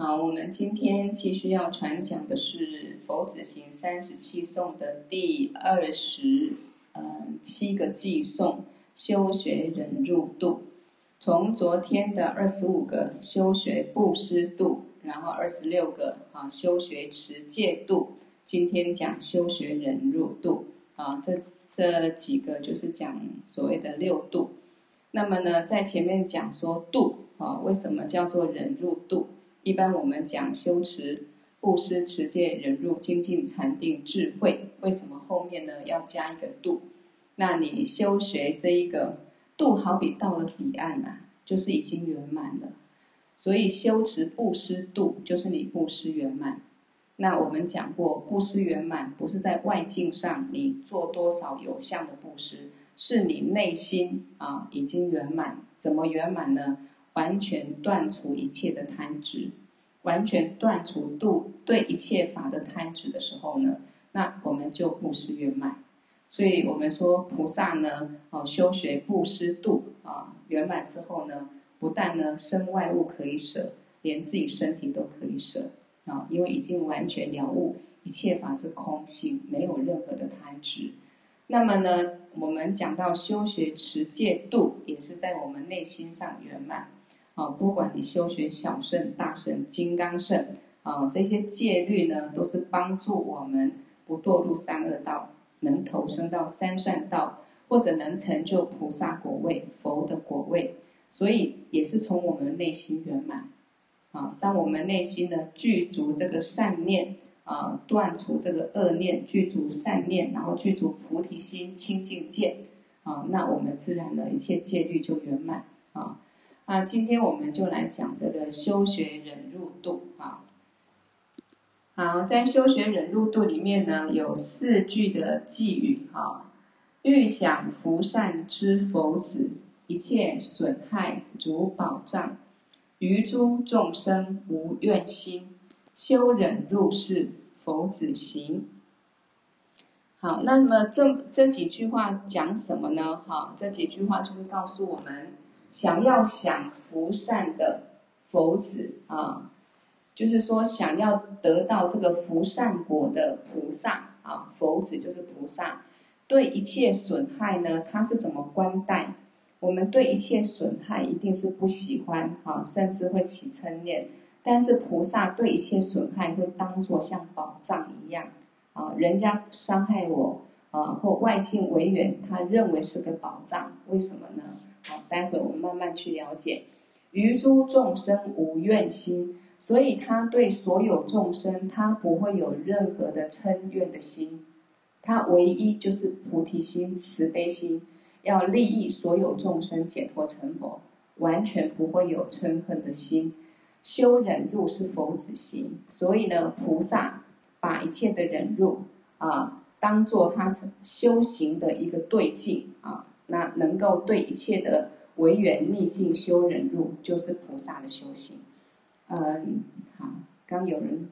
好，我们今天继续要传讲的是《佛子行三十七颂》的第二十嗯七个偈颂，修学忍辱度。从昨天的二十五个修学布施度，然后二十六个啊修学持戒度，今天讲修学忍辱度啊，这这几个就是讲所谓的六度。那么呢，在前面讲说度啊，为什么叫做忍辱度？一般我们讲修持布施、持戒、忍辱、精进、禅定、智慧，为什么后面呢要加一个度？那你修学这一个度，好比到了彼岸啊，就是已经圆满了。所以修持布施度，就是你布施圆满。那我们讲过，布施圆满不是在外境上你做多少有相的布施，是你内心啊已经圆满。怎么圆满呢？完全断除一切的贪执，完全断除度对一切法的贪执的时候呢，那我们就布施圆满。所以我们说菩萨呢，哦，修学布施度啊圆满之后呢，不但呢身外物可以舍，连自己身体都可以舍啊，因为已经完全了悟一切法是空性，没有任何的贪执。那么呢，我们讲到修学持戒度，也是在我们内心上圆满。啊，不管你修学小圣、大圣、金刚圣，啊，这些戒律呢，都是帮助我们不堕入三恶道，能投生到三善道，或者能成就菩萨果位、佛的果位。所以也是从我们内心圆满。啊，当我们内心呢具足这个善念，啊，断除这个恶念，具足善念，然后具足菩提心、清净见，啊，那我们自然的一切戒律就圆满。啊。那，今天我们就来讲这个修学忍辱度啊。好，在修学忍辱度里面呢，有四句的偈语啊：欲享福善之佛子，一切损害如保障，于诸众生无怨心，修忍入是佛子行。好，那么这这几句话讲什么呢？哈，这几句话就是告诉我们。想要享福善的佛子啊，就是说想要得到这个福善果的菩萨啊，佛子就是菩萨。对一切损害呢，他是怎么观待？我们对一切损害一定是不喜欢啊，甚至会起嗔念。但是菩萨对一切损害会当作像宝藏一样啊，人家伤害我啊，或外境违缘，他认为是个宝藏，为什么呢？好，待会我们慢慢去了解。于诸众生无怨心，所以他对所有众生，他不会有任何的嗔怨的心，他唯一就是菩提心、慈悲心，要利益所有众生解脱成佛，完全不会有嗔恨的心。修忍辱是佛子行，所以呢，菩萨把一切的忍辱啊，当做他修行的一个对境啊。那能够对一切的违缘逆境修忍辱，就是菩萨的修行。嗯，好，刚有人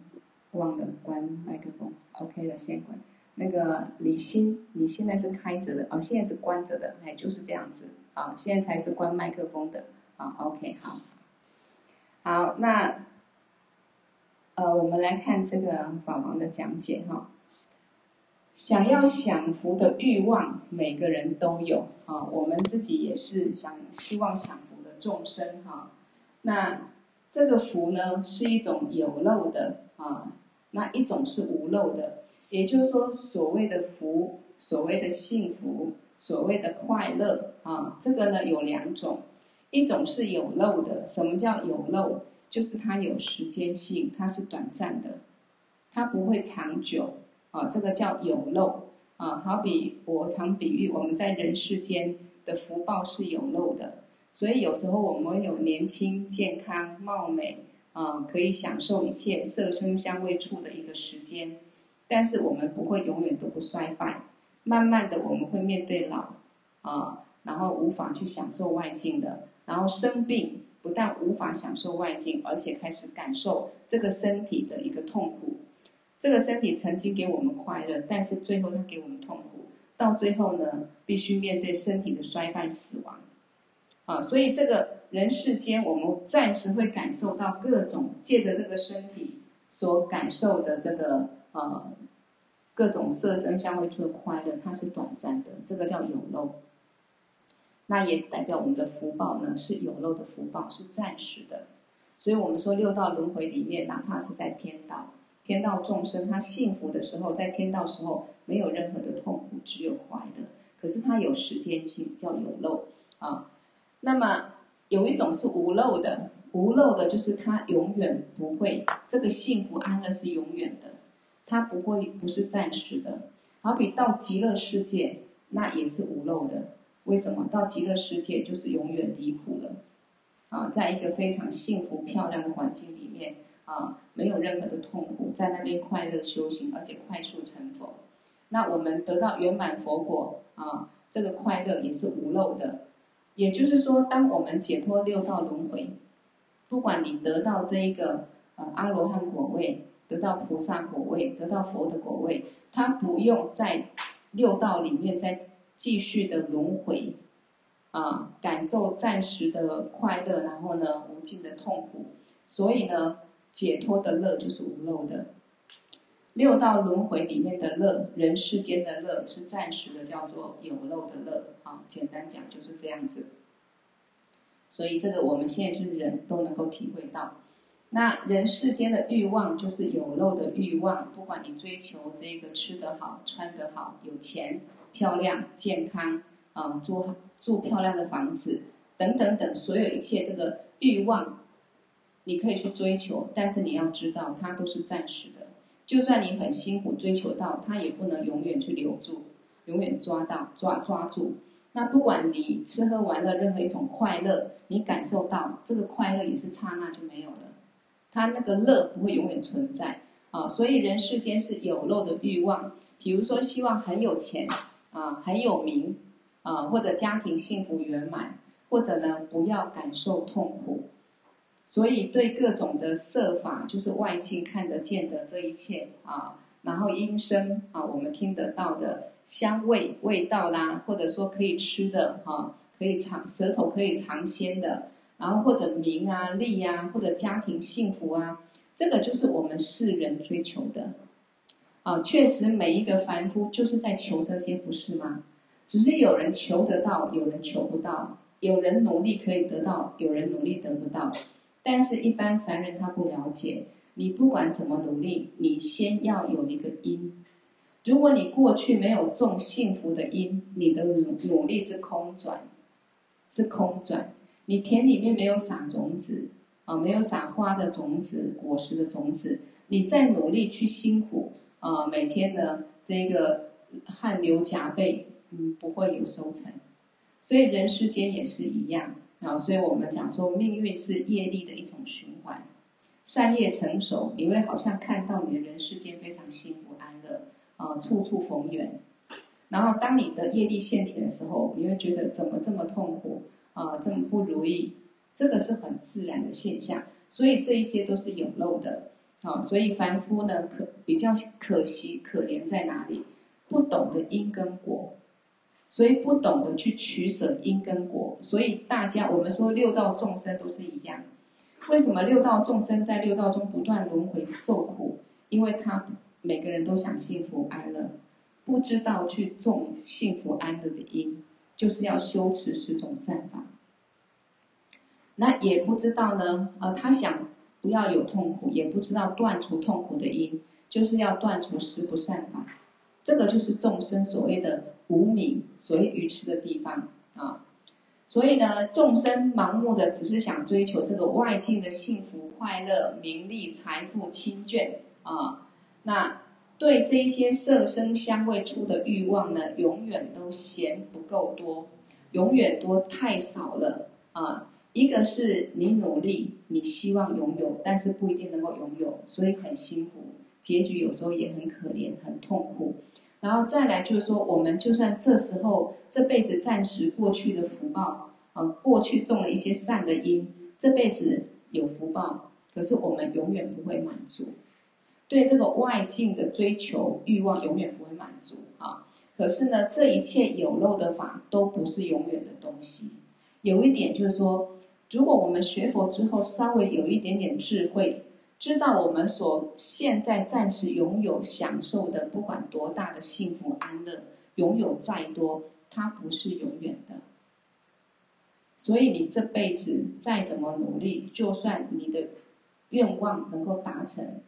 忘了关麦克风，OK 了，先关。那个李欣，你现在是开着的哦，现在是关着的，哎，就是这样子啊，现在才是关麦克风的啊，OK，好，好，那呃，我们来看这个法王的讲解哈。想要享福的欲望，每个人都有啊。我们自己也是想希望享福的众生哈。那这个福呢，是一种有漏的啊，那一种是无漏的。也就是说，所谓的福，所谓的幸福，所谓的快乐啊，这个呢有两种，一种是有漏的。什么叫有漏？就是它有时间性，它是短暂的，它不会长久。啊，这个叫有漏啊，好比我常比喻，我们在人世间的福报是有漏的，所以有时候我们有年轻、健康、貌美啊，可以享受一切色声香味触的一个时间，但是我们不会永远都不衰败，慢慢的我们会面对老啊，然后无法去享受外境的，然后生病，不但无法享受外境，而且开始感受这个身体的一个痛苦。这个身体曾经给我们快乐，但是最后它给我们痛苦。到最后呢，必须面对身体的衰败、死亡。啊，所以这个人世间，我们暂时会感受到各种借着这个身体所感受的这个呃各种色身香味触的快乐，它是短暂的，这个叫有漏。那也代表我们的福报呢是有漏的福报，是暂时的。所以我们说六道轮回里面，哪怕是在天道，天道众生他幸福的时候，在天道时候没有任何的痛苦，只有快乐。可是它有时间性，叫有漏啊。那么有一种是无漏的，无漏的就是它永远不会，这个幸福安乐是永远的，它不会不是暂时的。好比到极乐世界，那也是无漏的。为什么？到极乐世界就是永远离苦了啊，在一个非常幸福漂亮的环境里面啊，没有任何的痛苦，在那边快乐修行，而且快速成佛。那我们得到圆满佛果啊，这个快乐也是无漏的。也就是说，当我们解脱六道轮回，不管你得到这一个呃阿罗汉果位，得到菩萨果位，得到佛的果位，他不用在六道里面再继续的轮回啊，感受暂时的快乐，然后呢无尽的痛苦。所以呢，解脱的乐就是无漏的。六道轮回里面的乐，人世间的乐是暂时的，叫做有漏的乐啊。简单讲就是这样子。所以这个我们现在是人都能够体会到。那人世间的欲望就是有漏的欲望，不管你追求这个吃得好、穿得好、有钱、漂亮、健康啊，住住漂亮的房子等等等，所有一切这个欲望，你可以去追求，但是你要知道，它都是暂时的。就算你很辛苦追求到，它也不能永远去留住，永远抓到抓抓住。那不管你吃喝玩乐任何一种快乐，你感受到这个快乐也是刹那就没有了，它那个乐不会永远存在啊。所以人世间是有漏的欲望，比如说希望很有钱啊，很有名啊，或者家庭幸福圆满，或者呢不要感受痛苦。所以，对各种的色法，就是外境看得见的这一切啊，然后音声啊，我们听得到的香味、味道啦，或者说可以吃的哈，可以尝舌头可以尝鲜的，然后或者名啊、利啊，或者家庭幸福啊，这个就是我们世人追求的啊。确实，每一个凡夫就是在求这些，不是吗？只是有人求得到，有人求不到；有人努力可以得到，有人努力得不到。但是，一般凡人他不了解，你不管怎么努力，你先要有一个因。如果你过去没有种幸福的因，你的努努力是空转，是空转。你田里面没有撒种子啊，没有撒花的种子、果实的种子，你再努力去辛苦啊，每天呢这个汗流浃背，嗯，不会有收成。所以人世间也是一样。啊，所以我们讲说，命运是业力的一种循环。善业成熟，你会好像看到你的人世间非常幸福安乐，啊，处处逢缘。然后，当你的业力现前的时候，你会觉得怎么这么痛苦啊，这么不如意？这个是很自然的现象。所以这一些都是有漏的。啊，所以凡夫呢，可比较可惜可怜在哪里？不懂得因跟果。所以不懂得去取舍因跟果，所以大家我们说六道众生都是一样。为什么六道众生在六道中不断轮回受苦？因为他每个人都想幸福安乐，不知道去种幸福安乐的因，就是要修持十种善法。那也不知道呢，呃，他想不要有痛苦，也不知道断除痛苦的因，就是要断除十不善法。这个就是众生所谓的。无明，所谓愚痴的地方啊，所以呢，众生盲目的只是想追求这个外境的幸福、快乐、名利、财富、亲眷啊，那对这一些色声香味触的欲望呢，永远都嫌不够多，永远多太少了啊。一个是你努力，你希望拥有，但是不一定能够拥有，所以很辛苦，结局有时候也很可怜，很痛苦。然后再来就是说，我们就算这时候这辈子暂时过去的福报，啊，过去种了一些善的因，这辈子有福报，可是我们永远不会满足，对这个外境的追求欲望永远不会满足啊。可是呢，这一切有漏的法都不是永远的东西。有一点就是说，如果我们学佛之后稍微有一点点智慧，知道我们所现在暂时拥有享受的，不管多大的幸福安乐，拥有再多，它不是永远的。所以你这辈子再怎么努力，就算你的愿望能够达成，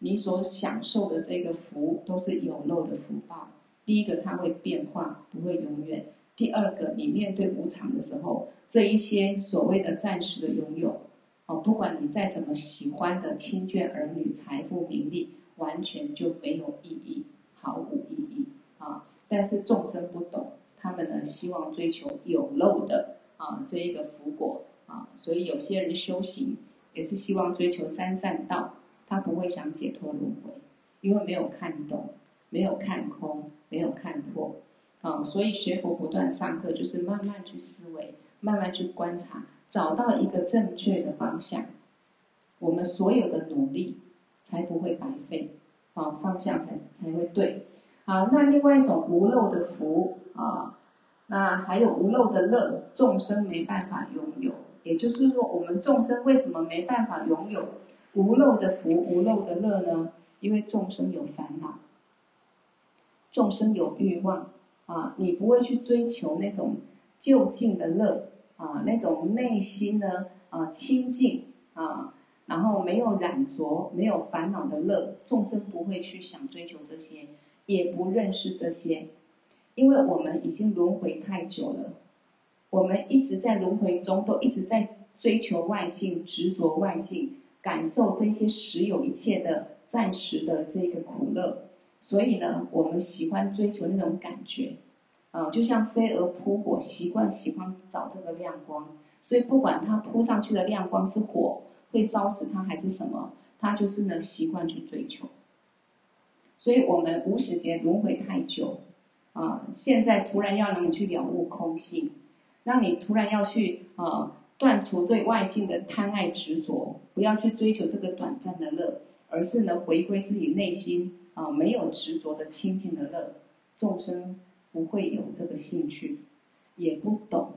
你所享受的这个福都是有漏的福报。第一个，它会变化，不会永远；第二个，你面对无常的时候，这一些所谓的暂时的拥有，哦，不管你再怎么喜欢的亲眷、儿女、财富、名利，完全就没有意义，毫无意义啊！但是众生不懂，他们呢，希望追求有漏的。啊，这一个福果啊，所以有些人修行也是希望追求三善道，他不会想解脱轮回，因为没有看懂，没有看空，没有看破啊。所以学佛不断上课，就是慢慢去思维，慢慢去观察，找到一个正确的方向，我们所有的努力才不会白费啊，方向才才会对。啊，那另外一种无漏的福啊。那还有无漏的乐，众生没办法拥有。也就是说，我们众生为什么没办法拥有无漏的福、无漏的乐呢？因为众生有烦恼，众生有欲望啊！你不会去追求那种就近的乐啊，那种内心呢啊清净啊，然后没有染着、没有烦恼的乐，众生不会去想追求这些，也不认识这些。因为我们已经轮回太久了，我们一直在轮回中，都一直在追求外境、执着外境，感受这些实有一切的暂时的这个苦乐。所以呢，我们喜欢追求那种感觉，啊，就像飞蛾扑火，习惯喜欢找这个亮光。所以不管它扑上去的亮光是火，会烧死它还是什么，它就是呢习惯去追求。所以我们无时间轮回太久。啊！现在突然要让你去了悟空性，让你突然要去啊断除对外境的贪爱执着，不要去追求这个短暂的乐，而是呢回归自己内心啊没有执着的清净的乐。众生不会有这个兴趣，也不懂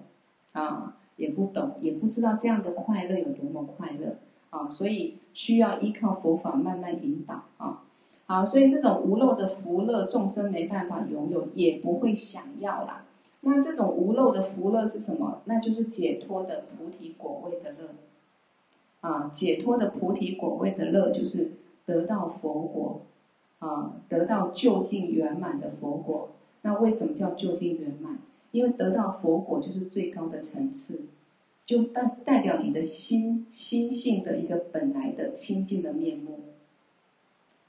啊，也不懂，也不知道这样的快乐有多么快乐啊！所以需要依靠佛法慢慢引导啊。好，所以这种无漏的福乐，众生没办法拥有，也不会想要啦。那这种无漏的福乐是什么？那就是解脱的菩提果位的乐。啊，解脱的菩提果位的乐，就是得到佛果，啊，得到究竟圆满的佛果。那为什么叫究竟圆满？因为得到佛果就是最高的层次，就代代表你的心心性的一个本来的清净的面目。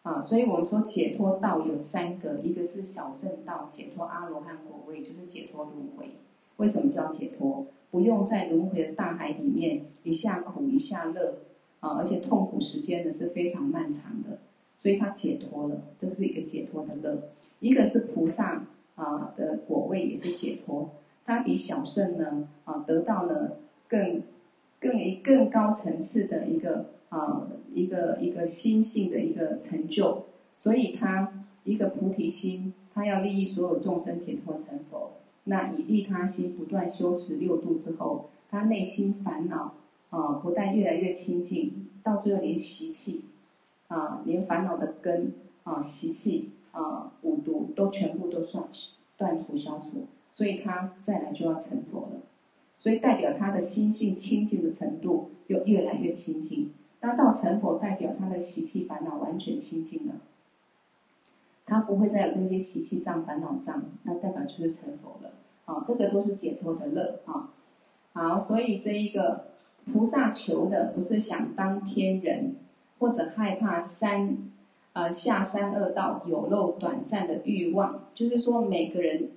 啊，所以我们说解脱道有三个，一个是小圣道，解脱阿罗汉果位，就是解脱轮回。为什么叫解脱？不用在轮回的大海里面一下苦一下乐啊，而且痛苦时间呢是非常漫长的，所以他解脱了，这是一个解脱的乐。一个是菩萨啊的果位也是解脱，他比小圣呢啊得到了更更一更高层次的一个。啊，一个一个心性的一个成就，所以他一个菩提心，他要利益所有众生解脱成佛。那以利他心不断修持六度之后，他内心烦恼啊，不但越来越清净，到最后连习气啊，连烦恼的根啊，习气啊，五毒都全部都算是断除消除，所以他再来就要成佛了。所以代表他的心性清净的程度又越来越清净。那到成佛，代表他的习气烦恼完全清净了，他不会再有这些习气障、烦恼障，那代表就是成佛了。啊，这个都是解脱的乐。啊，好，所以这一个菩萨求的不是想当天人，或者害怕三呃下三恶道有漏短暂的欲望，就是说每个人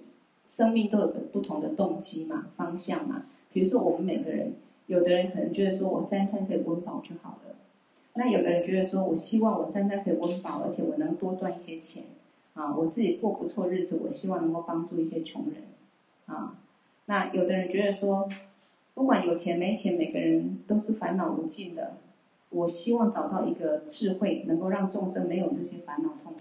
生命都有个不同的动机嘛、方向嘛。比如说我们每个人。有的人可能觉得说，我三餐可以温饱就好了。那有的人觉得说，我希望我三餐可以温饱，而且我能多赚一些钱，啊，我自己过不错日子，我希望能够帮助一些穷人，啊。那有的人觉得说，不管有钱没钱，每个人都是烦恼无尽的。我希望找到一个智慧，能够让众生没有这些烦恼痛苦。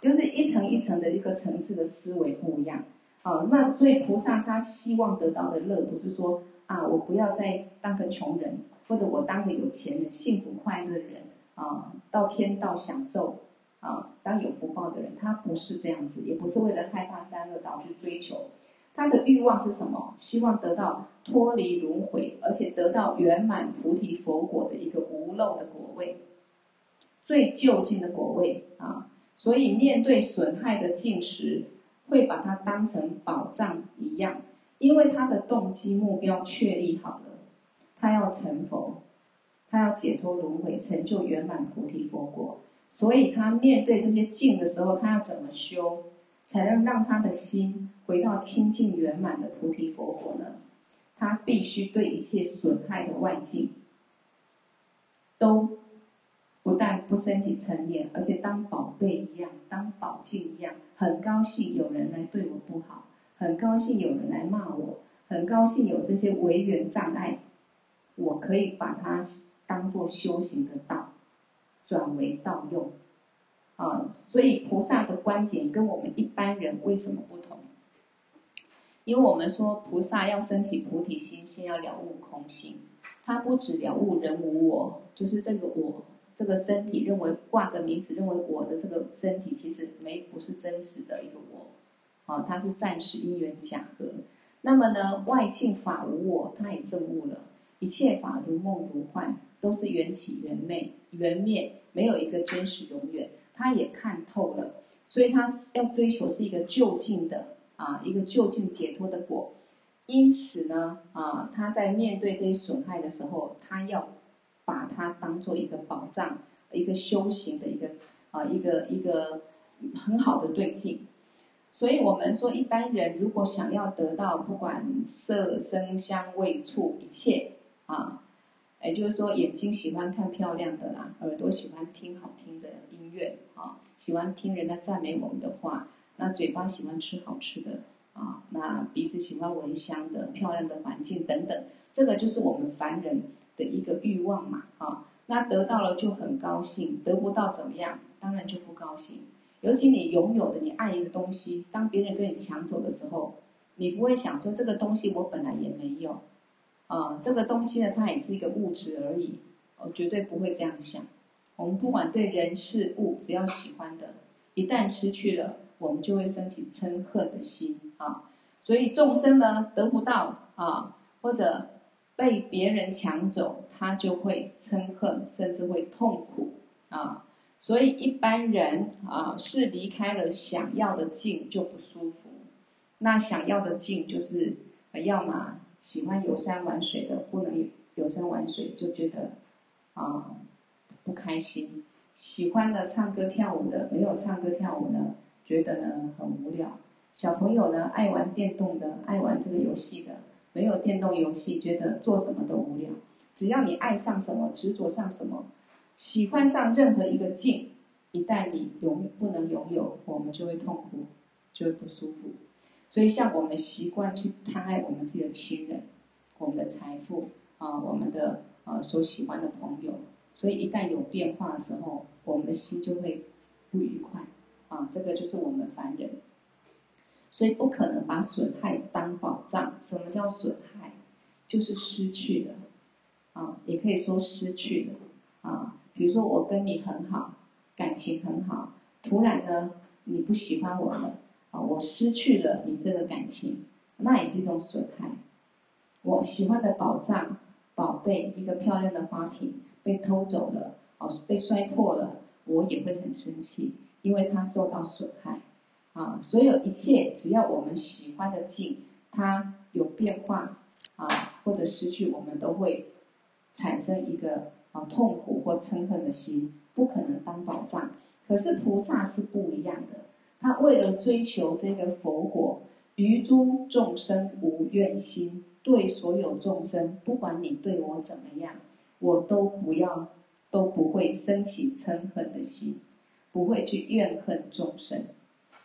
就是一层一层的一个层次的思维不一样。好，那所以菩萨他希望得到的乐，不是说啊，我不要再当个穷人，或者我当个有钱人，幸福快乐的人啊，到天道享受啊，当有福报的人，他不是这样子，也不是为了害怕三恶道去追求，他的欲望是什么？希望得到脱离轮回，而且得到圆满菩提佛果的一个无漏的果位，最究竟的果位啊。所以面对损害的境时，会把它当成宝藏一样，因为他的动机目标确立好了，他要成佛，他要解脱轮回，成就圆满菩提佛果。所以他面对这些境的时候，他要怎么修，才能让他的心回到清净圆满的菩提佛果呢？他必须对一切损害的外境，都不但不升起嗔念，而且当宝贝一样，当宝镜一样。很高兴有人来对我不好，很高兴有人来骂我，很高兴有这些违缘障碍，我可以把它当做修行的道，转为道用，啊，所以菩萨的观点跟我们一般人为什么不同？因为我们说菩萨要升起菩提心，先要了悟空性，他不止了悟人无我，就是这个我。这个身体认为挂个名字，认为我的这个身体其实没不是真实的一个我，啊，它是暂时因缘假合。那么呢，外境法无我，他也证悟了，一切法如梦如幻，都是缘起缘灭，缘灭没有一个真实永远，他也看透了，所以他要追求是一个就近的啊，一个就近解脱的果。因此呢，啊，他在面对这些损害的时候，他要。把它当做一个保障，一个修行的一个啊，一个一个很好的对境。所以，我们说一般人如果想要得到不管色声香味触一切啊，也就是说眼睛喜欢看漂亮的啦，耳朵喜欢听好听的音乐啊，喜欢听人家赞美我们的话，那嘴巴喜欢吃好吃的啊，那鼻子喜欢闻香的漂亮的环境等等，这个就是我们凡人。的一个欲望嘛，啊，那得到了就很高兴，得不到怎么样？当然就不高兴。尤其你拥有的，你爱一个东西，当别人跟你抢走的时候，你不会想说这个东西我本来也没有，啊，这个东西呢，它也是一个物质而已，我绝对不会这样想。我们不管对人事物，只要喜欢的，一旦失去了，我们就会升起嗔恨的心啊。所以众生呢，得不到啊，或者。被别人抢走，他就会嗔恨，甚至会痛苦啊！所以一般人啊，是离开了想要的境就不舒服。那想要的境就是，要么喜欢游山玩水的，不能游山玩水就觉得啊不开心；喜欢的唱歌跳舞的，没有唱歌跳舞呢，觉得呢很无聊。小朋友呢，爱玩电动的，爱玩这个游戏的。没有电动游戏，觉得做什么都无聊。只要你爱上什么，执着上什么，喜欢上任何一个境，一旦你永不能拥有，我们就会痛苦，就会不舒服。所以，像我们习惯去贪爱我们自己的亲人、我们的财富啊、我们的啊所喜欢的朋友，所以一旦有变化的时候，我们的心就会不愉快啊。这个就是我们凡人。所以不可能把损害当宝藏。什么叫损害？就是失去了，啊，也可以说失去了，啊，比如说我跟你很好，感情很好，突然呢，你不喜欢我了，啊，我失去了你这个感情，那也是一种损害。我喜欢的宝藏、宝贝，一个漂亮的花瓶被偷走了，哦，被摔破了，我也会很生气，因为它受到损害。啊，所有一切，只要我们喜欢的境，它有变化啊，或者失去，我们都会产生一个啊痛苦或嗔恨的心，不可能当宝藏。可是菩萨是不一样的，他为了追求这个佛果，于诸众生无怨心，对所有众生，不管你对我怎么样，我都不要，都不会升起嗔恨的心，不会去怨恨众生。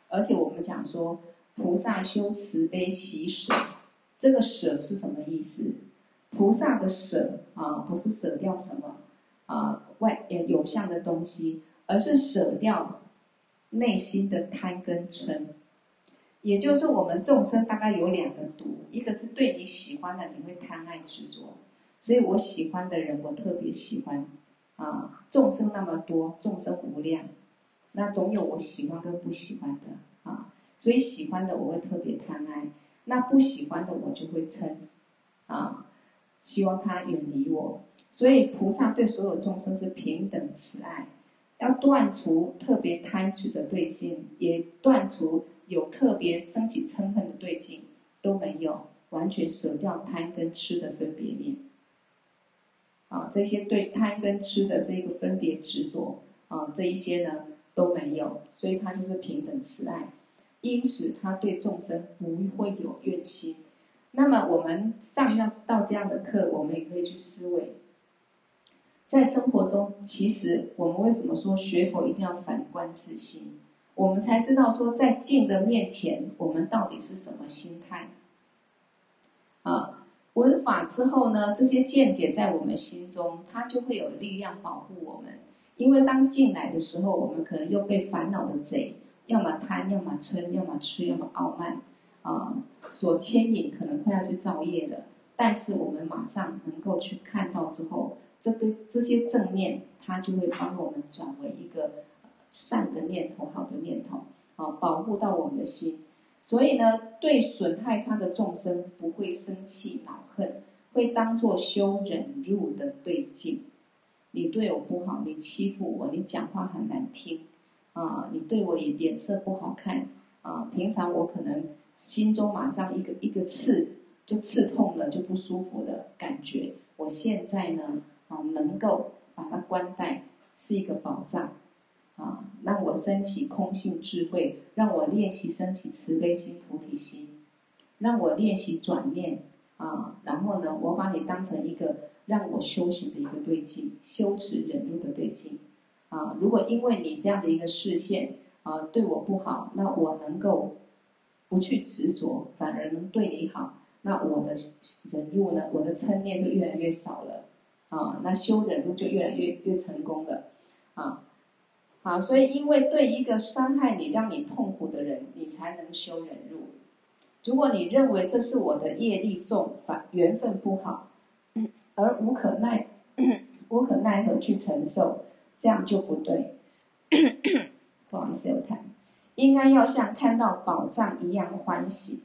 而且我们讲说，菩萨修慈悲喜舍，这个舍是什么意思？菩萨的舍啊，不是舍掉什么啊外有相的东西，而是舍掉内心的贪跟嗔。也就是我们众生大概有两个毒，一个是对你喜欢的你会贪爱执着，所以我喜欢的人我特别喜欢，啊，众生那么多，众生无量，那总有我喜欢跟不喜欢的啊，所以喜欢的我会特别贪爱，那不喜欢的我就会嗔，啊，希望他远离我，所以菩萨对所有众生是平等慈爱，要断除特别贪执的对境，也断除。有特别升起嗔恨的对境都没有，完全舍掉贪跟痴的分别念。啊，这些对贪跟痴的这个分别执着啊，这一些呢都没有，所以他就是平等慈爱，因此他对众生不会有怨心。那么我们上到到这样的课，我们也可以去思维，在生活中，其实我们为什么说学佛一定要反观自心？我们才知道说，在境的面前，我们到底是什么心态？啊，闻法之后呢，这些见解在我们心中，它就会有力量保护我们。因为当进来的时候，我们可能又被烦恼的贼，要么贪，要么嗔，要么痴，要么傲慢，啊，所牵引，可能快要去造业了。但是我们马上能够去看到之后，这个这些正念，它就会帮我们转为一个。善的念头，好的念头，啊，保护到我们的心，所以呢，对损害他的众生不会生气恼恨，会当作修忍辱的对境。你对我不好，你欺负我，你讲话很难听，啊，你对我也脸色不好看，啊，平常我可能心中马上一个一个刺就刺痛了，就不舒服的感觉。我现在呢，啊，能够把它关带，是一个宝藏。啊，让我升起空性智慧，让我练习升起慈悲心、菩提心，让我练习转念啊，然后呢，我把你当成一个让我修行的一个对境，修持忍辱的对境啊。如果因为你这样的一个视线啊，对我不好，那我能够不去执着，反而能对你好，那我的忍辱呢，我的嗔念就越来越少了啊，那修忍辱就越来越越成功了啊。好，所以因为对一个伤害你、让你痛苦的人，你才能修忍辱。如果你认为这是我的业力重、反缘分不好，而无可奈无可奈何去承受，这样就不对。不好意思，有痰。应该要像看到宝藏一样欢喜。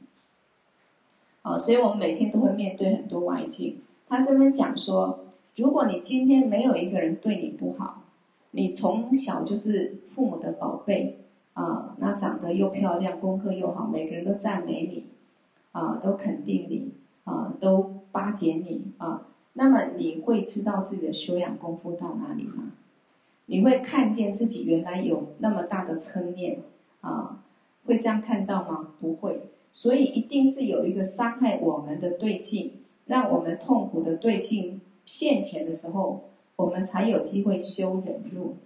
好，所以我们每天都会面对很多外境。他这边讲说，如果你今天没有一个人对你不好。你从小就是父母的宝贝啊，那长得又漂亮，功课又好，每个人都赞美你，啊，都肯定你，啊，都巴结你啊。那么你会知道自己的修养功夫到哪里吗？你会看见自己原来有那么大的嗔念啊？会这样看到吗？不会。所以一定是有一个伤害我们的对境，让我们痛苦的对境现前的时候。我们才有机会修忍辱，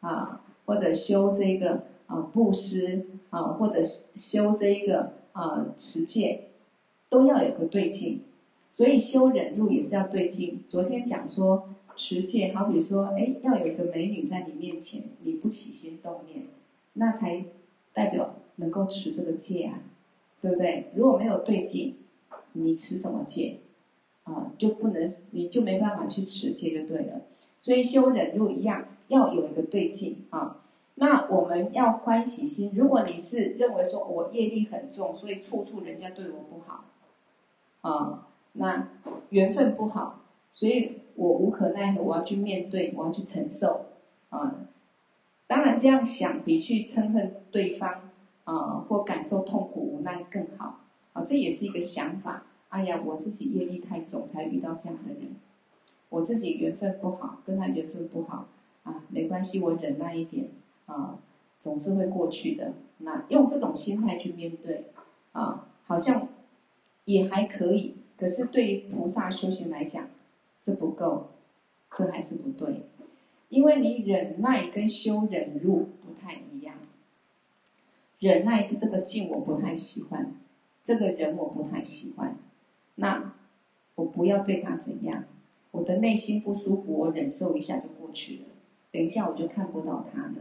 啊，或者修这个啊布施啊，或者修这一个啊持戒，都要有个对境。所以修忍辱也是要对境。昨天讲说持戒，好比说，哎，要有一个美女在你面前，你不起心动念，那才代表能够持这个戒啊，对不对？如果没有对境，你持什么戒？啊，就不能，你就没办法去持戒就对了。所以修忍辱一样，要有一个对境啊。那我们要欢喜心。如果你是认为说我业力很重，所以处处人家对我不好，啊，那缘分不好，所以我无可奈何，我要去面对，我要去承受啊。当然这样想比去嗔恨对方啊，或感受痛苦无奈更好啊。这也是一个想法。哎呀，我自己业力太重，才遇到这样的人。我自己缘分不好，跟他缘分不好啊，没关系，我忍耐一点啊，总是会过去的。那用这种心态去面对啊，好像也还可以。可是对于菩萨修行来讲，这不够，这还是不对。因为你忍耐跟修忍辱不太一样。忍耐是这个境我不太喜欢，这个人我不太喜欢。那我不要对他怎样，我的内心不舒服，我忍受一下就过去了。等一下我就看不到他了，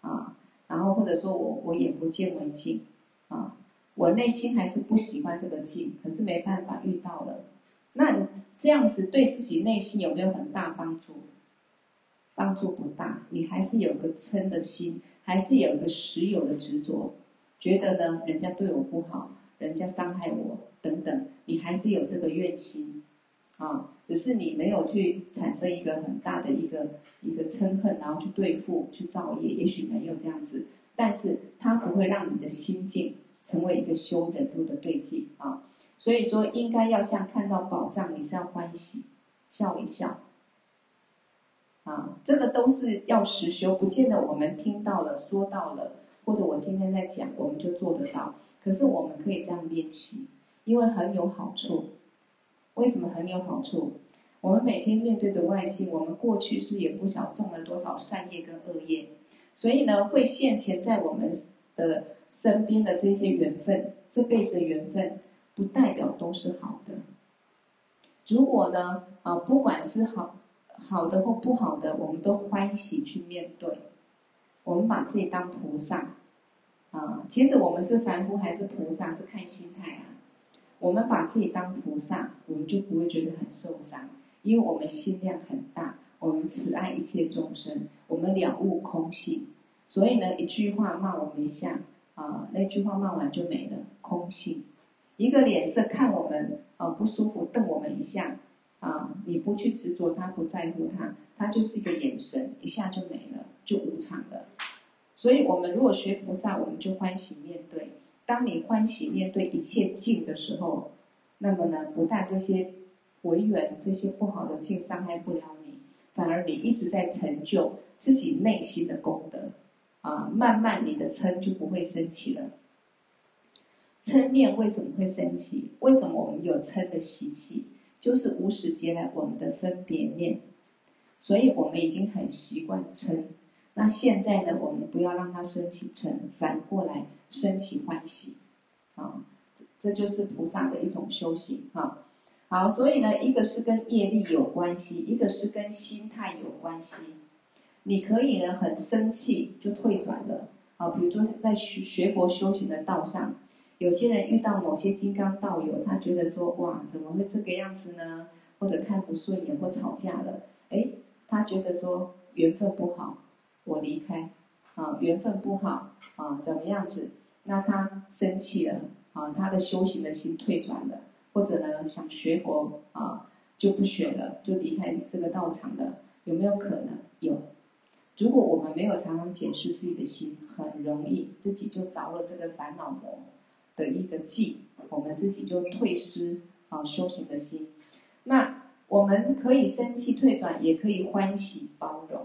啊，然后或者说我我眼不见为净，啊，我内心还是不喜欢这个境，可是没办法遇到了。那这样子对自己内心有没有很大帮助？帮助不大，你还是有个嗔的心，还是有个实有的执着，觉得呢，人家对我不好，人家伤害我等等，你还是有这个怨心。啊，只是你没有去产生一个很大的一个一个嗔恨，然后去对付、去造业，也许没有这样子，但是它不会让你的心境成为一个修忍度的对境啊。所以说，应该要像看到宝藏，你是要欢喜，笑一笑。啊，这个都是要实修，不见得我们听到了、说到了，或者我今天在讲，我们就做得到。可是我们可以这样练习，因为很有好处。为什么很有好处？我们每天面对的外境，我们过去是也不晓种了多少善业跟恶业，所以呢，会现前在我们的身边的这些缘分，这辈子的缘分，不代表都是好的。如果呢，啊，不管是好好的或不好的，我们都欢喜去面对，我们把自己当菩萨，啊，其实我们是凡夫还是菩萨，是看心态啊。我们把自己当菩萨，我们就不会觉得很受伤，因为我们心量很大，我们慈爱一切众生，我们了悟空性，所以呢，一句话骂我们一下，啊，那句话骂完就没了，空性。一个脸色看我们啊不舒服，瞪我们一下，啊，你不去执着他，不在乎他，他就是一个眼神，一下就没了，就无常了。所以我们如果学菩萨，我们就欢喜面对。当你欢喜面对一切境的时候，那么呢，不但这些违缘、这些不好的境伤害不了你，反而你一直在成就自己内心的功德，啊，慢慢你的嗔就不会生起了。嗔念为什么会生起？为什么我们有嗔的习气？就是无始劫来我们的分别念，所以我们已经很习惯嗔。那现在呢，我们不要让它升起嗔，反过来升起欢喜，啊，这就是菩萨的一种修行啊。好，所以呢，一个是跟业力有关系，一个是跟心态有关系。你可以呢，很生气就退转了啊。比如说在学学佛修行的道上，有些人遇到某些金刚道友，他觉得说哇，怎么会这个样子呢？或者看不顺眼或吵架了，哎，他觉得说缘分不好。我离开，啊，缘分不好，啊，怎么样子？那他生气了，啊，他的修行的心退转了，或者呢，想学佛，啊，就不学了，就离开这个道场了，有没有可能？有。如果我们没有常常检视自己的心，很容易自己就着了这个烦恼魔的一个计，我们自己就退失啊修行的心。那我们可以生气退转，也可以欢喜包容。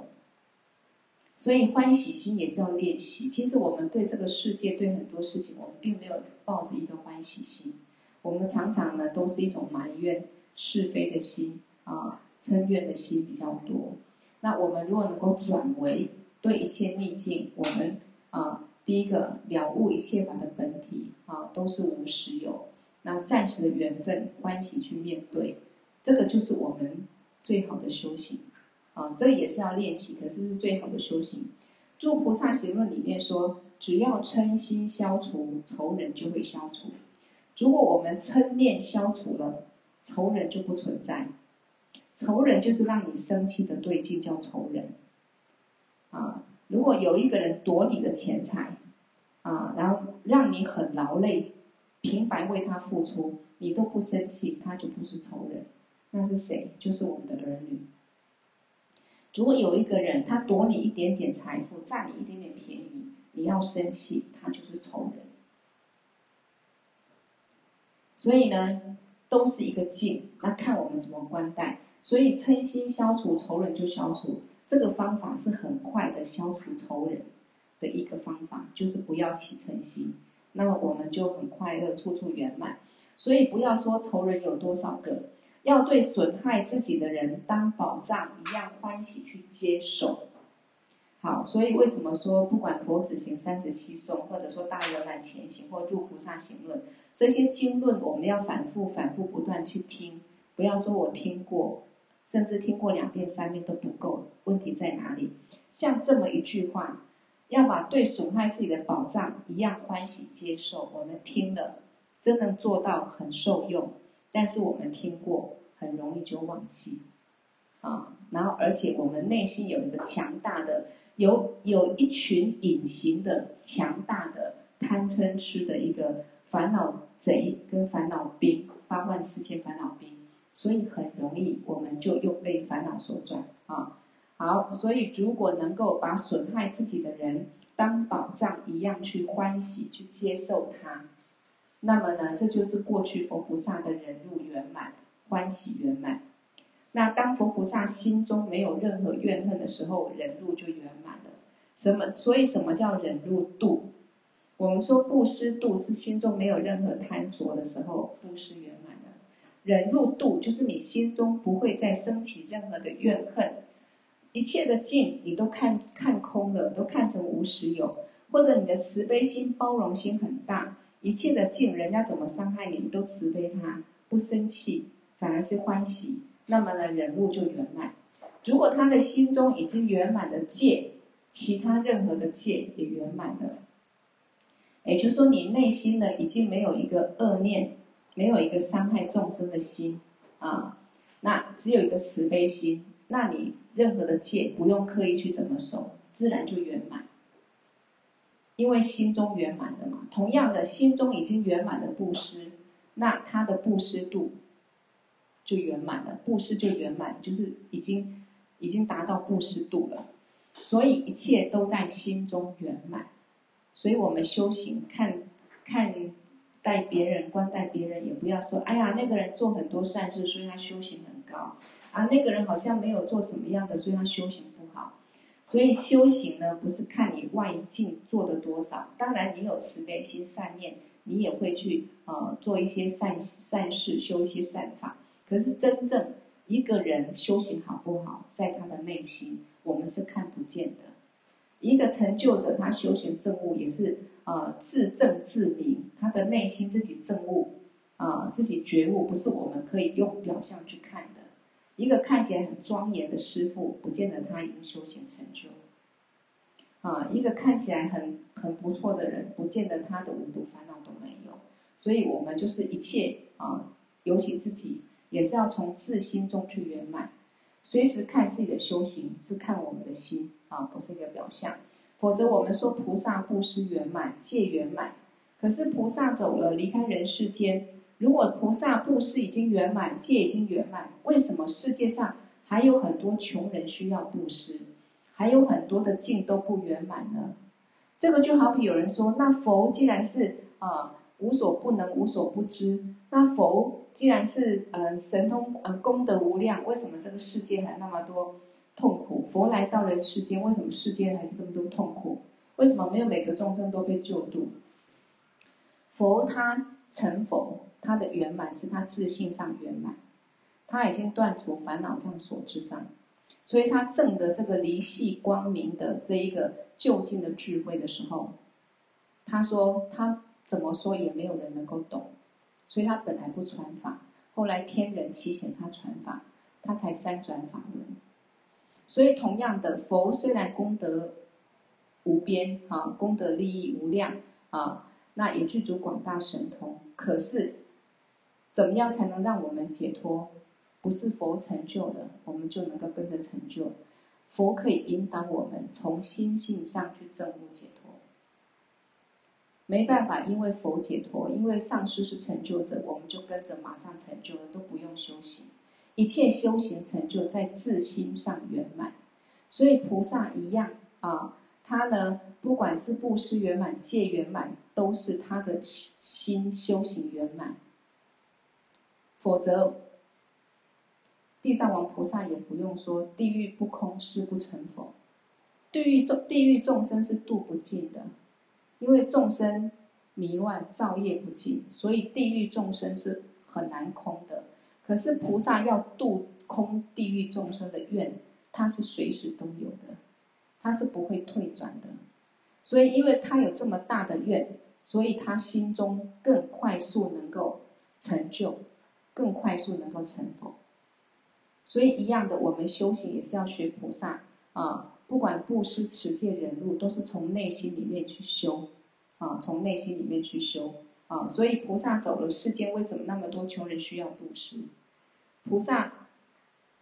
所以欢喜心也是要练习。其实我们对这个世界，对很多事情，我们并没有抱着一个欢喜心。我们常常呢，都是一种埋怨、是非的心啊，嗔怨的心比较多。那我们如果能够转为对一切逆境，我们啊，第一个了悟一切法的本体啊，都是无实有。那暂时的缘分，欢喜去面对，这个就是我们最好的修行。啊，这也是要练习，可是是最好的修行。《诸菩萨行论》里面说，只要嗔心消除，仇人就会消除。如果我们嗔念消除了，仇人就不存在。仇人就是让你生气的对境，叫仇人。啊，如果有一个人夺你的钱财，啊，然后让你很劳累，平白为他付出，你都不生气，他就不是仇人。那是谁？就是我们的儿女。如果有一个人他夺你一点点财富，占你一点点便宜，你要生气，他就是仇人。所以呢，都是一个境，那看我们怎么观待。所以嗔心消除，仇人就消除。这个方法是很快的消除仇人的一个方法，就是不要起嗔心，那么我们就很快乐，处处圆满。所以不要说仇人有多少个。要对损害自己的人当宝藏一样欢喜去接受。好，所以为什么说不管佛子行三十七颂，或者说大圆满前行或入菩萨行论，这些经论我们要反复、反复不断去听，不要说我听过，甚至听过两遍、三遍都不够。问题在哪里？像这么一句话：要把对损害自己的宝藏一样欢喜接受。我们听了，真能做到很受用，但是我们听过，很容易就忘记。啊，然后而且我们内心有一个强大的，有有一群隐形的强大的贪嗔痴的一个烦恼贼跟烦恼兵，八万四千烦恼兵，所以很容易我们就又被烦恼所转啊。好，所以如果能够把损害自己的人当宝藏一样去欢喜去接受它，那么呢，这就是过去佛菩萨的忍辱圆满，欢喜圆满。那当佛菩萨心中没有任何怨恨的时候，忍辱就圆满了。什么？所以什么叫忍辱度？我们说布施度是心中没有任何贪着的时候，布施圆满了。忍辱度就是你心中不会再升起任何的怨恨，一切的境你都看看空了，都看成无实有，或者你的慈悲心、包容心很大，一切的境人家怎么伤害你，你都慈悲他，不生气，反而是欢喜。那么呢，忍辱就圆满。如果他的心中已经圆满的戒，其他任何的戒也圆满了。也就是说，你内心呢已经没有一个恶念，没有一个伤害众生的心啊，那只有一个慈悲心。那你任何的戒不用刻意去怎么守，自然就圆满。因为心中圆满的嘛。同样的，心中已经圆满的布施，那他的布施度。就圆满了，布施就圆满，就是已经已经达到布施度了，所以一切都在心中圆满。所以我们修行，看看待别人，观待别人，也不要说，哎呀，那个人做很多善事，所以他修行很高啊，那个人好像没有做什么样的，所以他修行。所以修行呢，不是看你外境做的多少，当然你有慈悲心、善念，你也会去呃做一些善善事，修一些善法。可是真正一个人修行好不好，在他的内心，我们是看不见的。一个成就者，他修行证悟也是、呃，自证自明，他的内心自己证悟啊、自己觉悟，不是我们可以用表象去看。一个看起来很庄严的师父，不见得他已经修行成就。啊，一个看起来很很不错的人，不见得他的五毒烦恼都没有。所以我们就是一切啊，尤其自己。也是要从自心中去圆满，随时看自己的修行是看我们的心啊，不是一个表象。否则我们说菩萨布施圆满，戒圆满，可是菩萨走了，离开人世间。如果菩萨布施已经圆满，戒已经圆满，为什么世界上还有很多穷人需要布施，还有很多的境都不圆满呢？这个就好比有人说，那佛既然是啊无所不能，无所不知，那佛。既然是嗯神通嗯功德无量，为什么这个世界还那么多痛苦？佛来到人世间，为什么世界还是这么多痛苦？为什么没有每个众生都被救度？佛他成佛，他的圆满是他自信上圆满，他已经断除烦恼障所知障，所以他证得这个离系光明的这一个究竟的智慧的时候，他说他怎么说也没有人能够懂。所以他本来不传法，后来天人期遣他传法，他才三转法轮。所以同样的，佛虽然功德无边啊，功德利益无量啊，那也具足广大神通。可是，怎么样才能让我们解脱？不是佛成就的，我们就能够跟着成就。佛可以引导我们从心性上去证悟解脱。没办法，因为佛解脱，因为上师是成就者，我们就跟着马上成就了，都不用修行。一切修行成就在自心上圆满，所以菩萨一样啊，他呢，不管是布施圆满、戒圆满，都是他的心修行圆满。否则，地藏王菩萨也不用说，地狱不空，誓不成佛。地狱众地狱众生是度不尽的。因为众生迷乱造业不尽，所以地狱众生是很难空的。可是菩萨要度空地狱众生的愿，他是随时都有的，他是不会退转的。所以，因为他有这么大的愿，所以他心中更快速能够成就，更快速能够成佛。所以，一样的，我们修行也是要学菩萨啊，不管布施、持戒、忍辱，都是从内心里面去修，啊，从内心里面去修，啊，所以菩萨走了世间，为什么那么多穷人需要布施？菩萨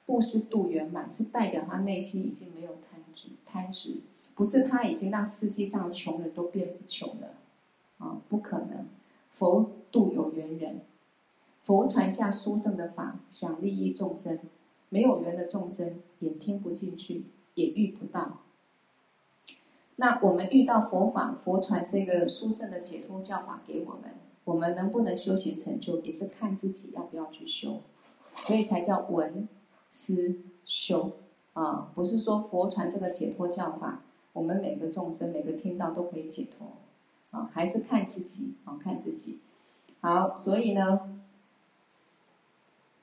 布施度圆满，是代表他内心已经没有贪贪执不是他已经让世界上的穷人都变不穷了，啊，不可能。佛度有缘人，佛传下殊胜的法，想利益众生，没有缘的众生也听不进去。也遇不到。那我们遇到佛法，佛传这个殊胜的解脱教法给我们，我们能不能修行成就，也是看自己要不要去修。所以才叫闻思修啊，不是说佛传这个解脱教法，我们每个众生每个听到都可以解脱啊，还是看自己啊，看自己。好，所以呢，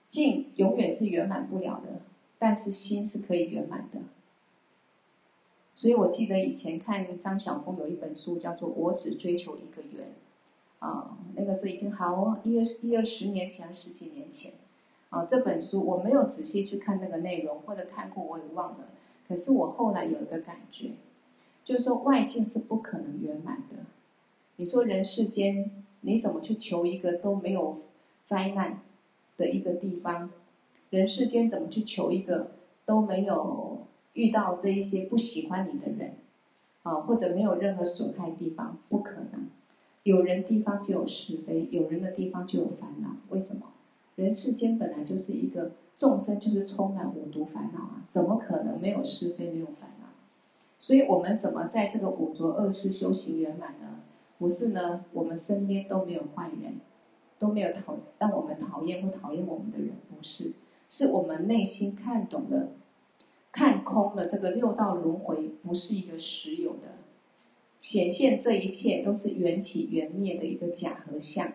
境永远是圆满不了的，但是心是可以圆满的。所以我记得以前看张晓风有一本书叫做《我只追求一个缘》，啊，那个是已经好一二一二十年前，十几年前，啊，这本书我没有仔细去看那个内容，或者看过我也忘了。可是我后来有一个感觉，就是说外境是不可能圆满的。你说人世间你怎么去求一个都没有灾难的一个地方？人世间怎么去求一个都没有？遇到这一些不喜欢你的人，啊，或者没有任何损害地方，不可能。有人地方就有是非，有人的地方就有烦恼。为什么？人世间本来就是一个众生，就是充满五毒烦恼啊，怎么可能没有是非，没有烦恼？所以我们怎么在这个五浊恶世修行圆满呢？不是呢，我们身边都没有坏人，都没有讨让我们讨厌或讨厌我们的人，不是，是我们内心看懂了。看空了这个六道轮回不是一个实有的，显现这一切都是缘起缘灭的一个假合相。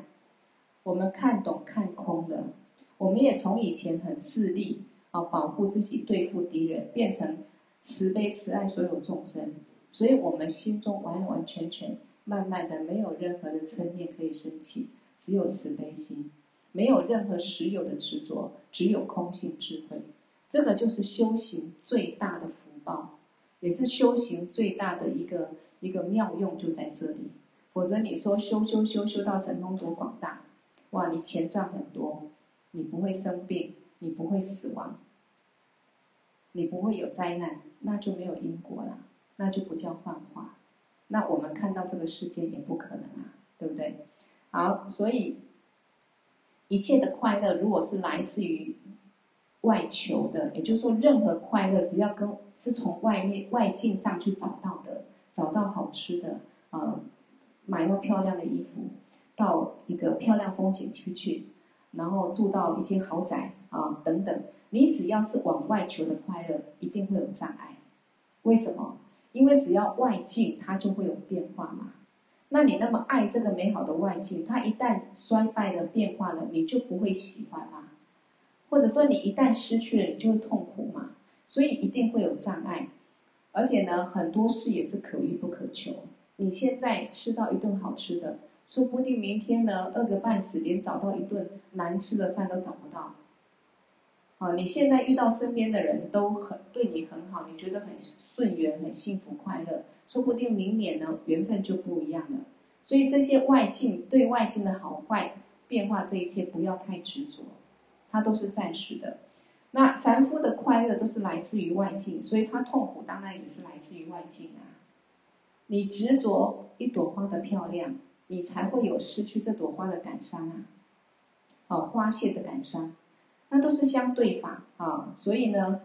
我们看懂看空了，我们也从以前很自利啊，保护自己对付敌人，变成慈悲慈爱所有众生。所以我们心中完完全全慢慢的没有任何的嗔念可以生起，只有慈悲心，没有任何实有的执着，只有空性智慧。这个就是修行最大的福报，也是修行最大的一个一个妙用，就在这里。否则你说修修修修到神通多广大，哇，你钱赚很多，你不会生病，你不会死亡，你不会有灾难，那就没有因果了，那就不叫幻化。那我们看到这个世界也不可能啊，对不对？好，所以一切的快乐，如果是来自于。外求的，也就是说，任何快乐只要跟是从外面外境上去找到的，找到好吃的，呃，买到漂亮的衣服，到一个漂亮风景区去，然后住到一间豪宅啊、等等，你只要是往外求的快乐，一定会有障碍。为什么？因为只要外境，它就会有变化嘛。那你那么爱这个美好的外境，它一旦衰败了、变化了，你就不会喜欢吗？或者说，你一旦失去了，你就会痛苦嘛，所以一定会有障碍。而且呢，很多事也是可遇不可求。你现在吃到一顿好吃的，说不定明天呢，饿个半死，连找到一顿难吃的饭都找不到。啊，你现在遇到身边的人都很对你很好，你觉得很顺缘、很幸福、快乐，说不定明年呢，缘分就不一样了。所以这些外境对外境的好坏变化，这一切不要太执着。它都是暂时的，那凡夫的快乐都是来自于外境，所以他痛苦当然也是来自于外境啊。你执着一朵花的漂亮，你才会有失去这朵花的感伤啊。哦，花谢的感伤，那都是相对法啊。所以呢，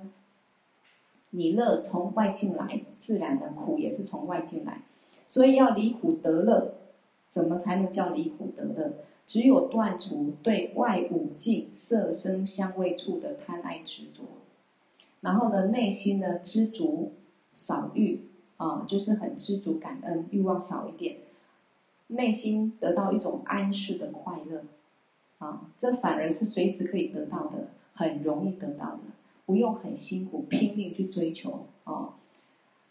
你乐从外境来，自然的苦也是从外境来，所以要离苦得乐，怎么才能叫离苦得乐？只有断除对外五境色声香味触的贪爱执着，然后呢，内心呢知足少欲啊，就是很知足感恩，欲望少一点，内心得到一种安适的快乐啊，这反而是随时可以得到的，很容易得到的，不用很辛苦拼命去追求啊。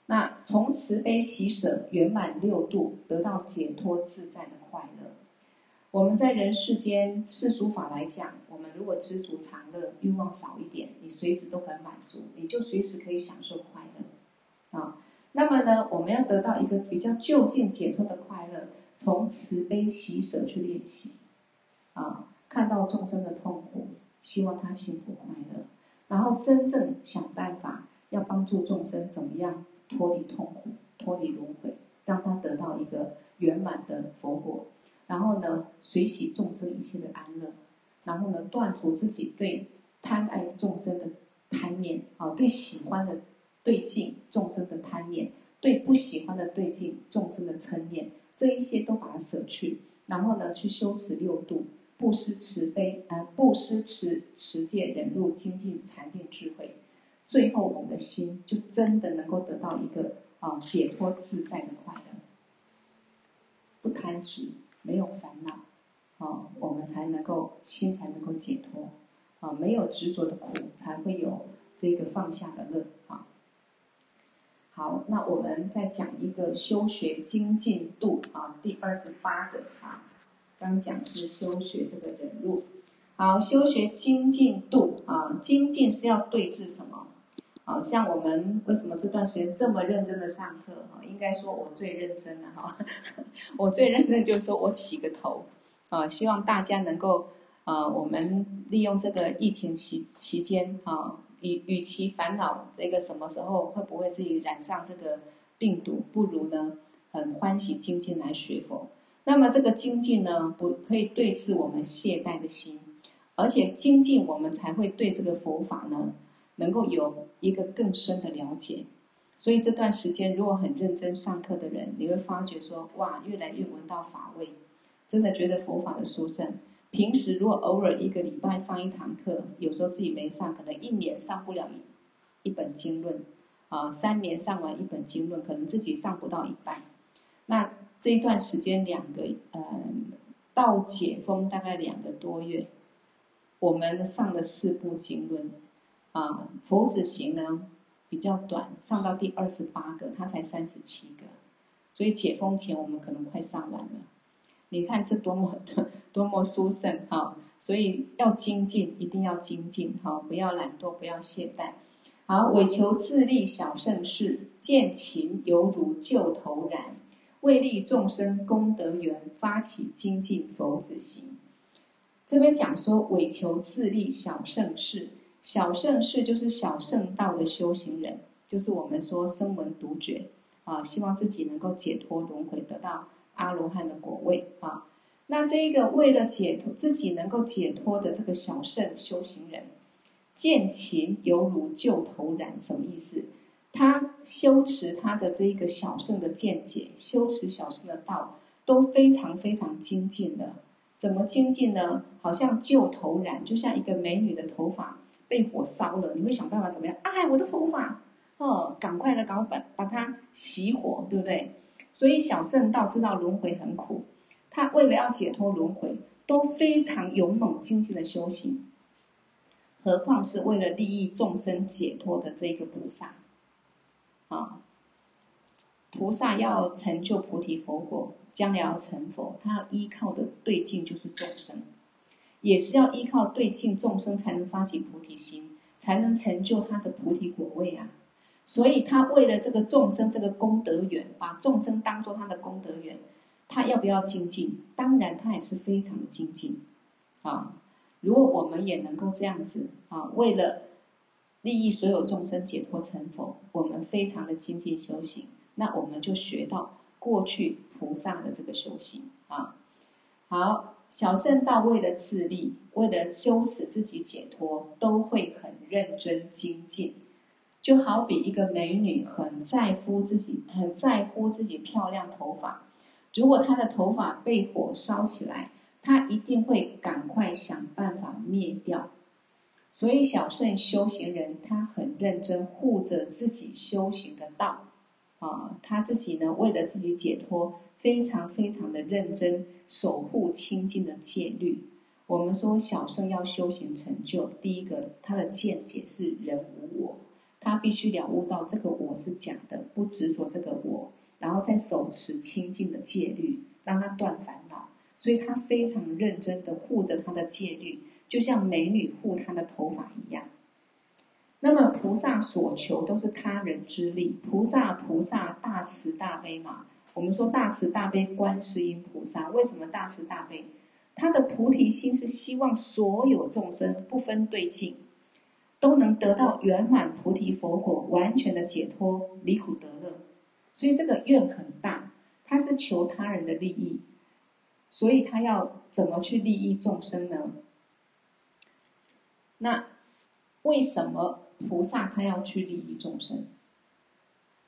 那从慈悲喜舍圆满六度，得到解脱自在的快乐。我们在人世间世俗法来讲，我们如果知足常乐，欲望少一点，你随时都很满足，你就随时可以享受快乐，啊。那么呢，我们要得到一个比较就近解脱的快乐，从慈悲喜舍去练习，啊，看到众生的痛苦，希望他幸福快乐，然后真正想办法要帮助众生怎么样脱离痛苦、脱离轮回，让他得到一个圆满的佛果，然后呢，随喜众生一切的安乐，然后呢，断除自己对贪爱众生的贪念，啊，对喜欢的。对境众生的贪念，对不喜欢的对境众生的嗔念，这一些都把它舍去，然后呢，去修持六度，布施慈悲，呃，布施持持戒忍辱精进禅定智慧，最后我们的心就真的能够得到一个啊解脱自在的快乐，不贪执，没有烦恼，啊，我们才能够心才能够解脱，啊，没有执着的苦，才会有这个放下的乐，啊。好，那我们再讲一个修学精进度啊，第二十八个啊，刚讲是修学这个忍辱。好，修学精进度啊，精进是要对治什么？啊，像我们为什么这段时间这么认真的上课？哈，应该说我最认真了哈，我最认真就是说我起个头啊，希望大家能够啊，我们利用这个疫情期期间啊。与与其烦恼这个什么时候会不会自己染上这个病毒，不如呢很欢喜精进来学佛。那么这个精进呢，不可以对治我们懈怠的心，而且精进我们才会对这个佛法呢能够有一个更深的了解。所以这段时间如果很认真上课的人，你会发觉说哇，越来越闻到法味，真的觉得佛法的殊胜。平时如果偶尔一个礼拜上一堂课，有时候自己没上，可能一年上不了一一本经论，啊，三年上完一本经论，可能自己上不到一半。那这一段时间两个，嗯，到解封大概两个多月，我们上了四部经论，啊，佛子行呢比较短，上到第二十八个，它才三十七个，所以解封前我们可能快上完了。你看这多么多多么殊胜哈！所以要精进，一定要精进哈！不要懒惰，不要懈怠。好，为求自利小胜事，见勤犹如旧头燃，为利众生功德圆，发起精进佛子行。这边讲说，为求自利小胜事，小胜事就是小圣道的修行人，就是我们说声闻独觉啊，希望自己能够解脱轮回，得到。阿罗汉的果位啊，那这一个为了解脱自己能够解脱的这个小圣修行人，见情犹如旧头燃，什么意思？他修持他的这一个小圣的见解，修持小圣的道，都非常非常精进的。怎么精进呢？好像旧头燃，就像一个美女的头发被火烧了，你会想办法怎么样？哎，我的头发哦，赶快的，赶快把把它熄火，对不对？所以小圣道知道轮回很苦，他为了要解脱轮回，都非常勇猛精进的修行。何况是为了利益众生解脱的这个菩萨，啊，菩萨要成就菩提佛果，将来要成佛，他要依靠的对境就是众生，也是要依靠对境众生才能发起菩提心，才能成就他的菩提果位啊。所以他为了这个众生这个功德缘，把众生当做他的功德缘，他要不要精进？当然，他也是非常的精进啊！如果我们也能够这样子啊，为了利益所有众生解脱成佛，我们非常的精进修行，那我们就学到过去菩萨的这个修行啊。好，小圣道为了自利，为了修持自己解脱，都会很认真精进。就好比一个美女很在乎自己，很在乎自己漂亮头发。如果她的头发被火烧起来，她一定会赶快想办法灭掉。所以小圣修行人，他很认真护着自己修行的道，啊，他自己呢，为了自己解脱，非常非常的认真守护清净的戒律。我们说小圣要修行成就，第一个他的见解是人无我。他必须了悟到这个我是假的，不执着这个我，然后再手持清净的戒律，让他断烦恼。所以他非常认真的护着他的戒律，就像美女护她的头发一样。那么菩萨所求都是他人之力，菩萨菩萨大慈大悲嘛。我们说大慈大悲观世音菩萨，为什么大慈大悲？他的菩提心是希望所有众生不分对境，都能得到圆满菩提佛果，完全的解脱，离苦得乐。所以这个愿很大，他是求他人的利益，所以他要怎么去利益众生呢？那为什么菩萨他要去利益众生？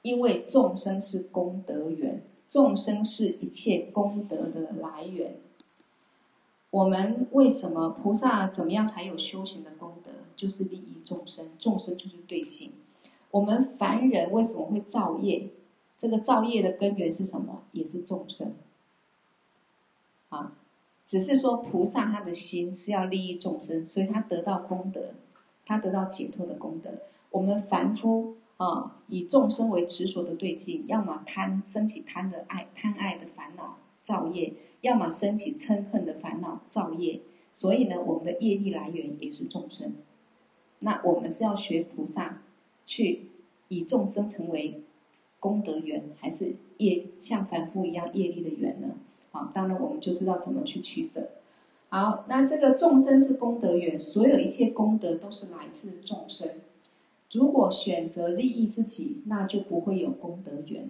因为众生是功德源，众生是一切功德的来源。我们为什么菩萨怎么样才有修行的功？就是利益众生，众生就是对境。我们凡人为什么会造业？这个造业的根源是什么？也是众生。啊，只是说菩萨他的心是要利益众生，所以他得到功德，他得到解脱的功德。我们凡夫啊，以众生为执着的对境，要么贪生起贪的爱，贪爱的烦恼造业。要么生起嗔恨的烦恼造业，所以呢，我们的业力来源也是众生。那我们是要学菩萨，去以众生成为功德源，还是业像凡夫一样业力的源呢？啊，当然我们就知道怎么去取舍。好，那这个众生是功德源，所有一切功德都是来自众生。如果选择利益自己，那就不会有功德源。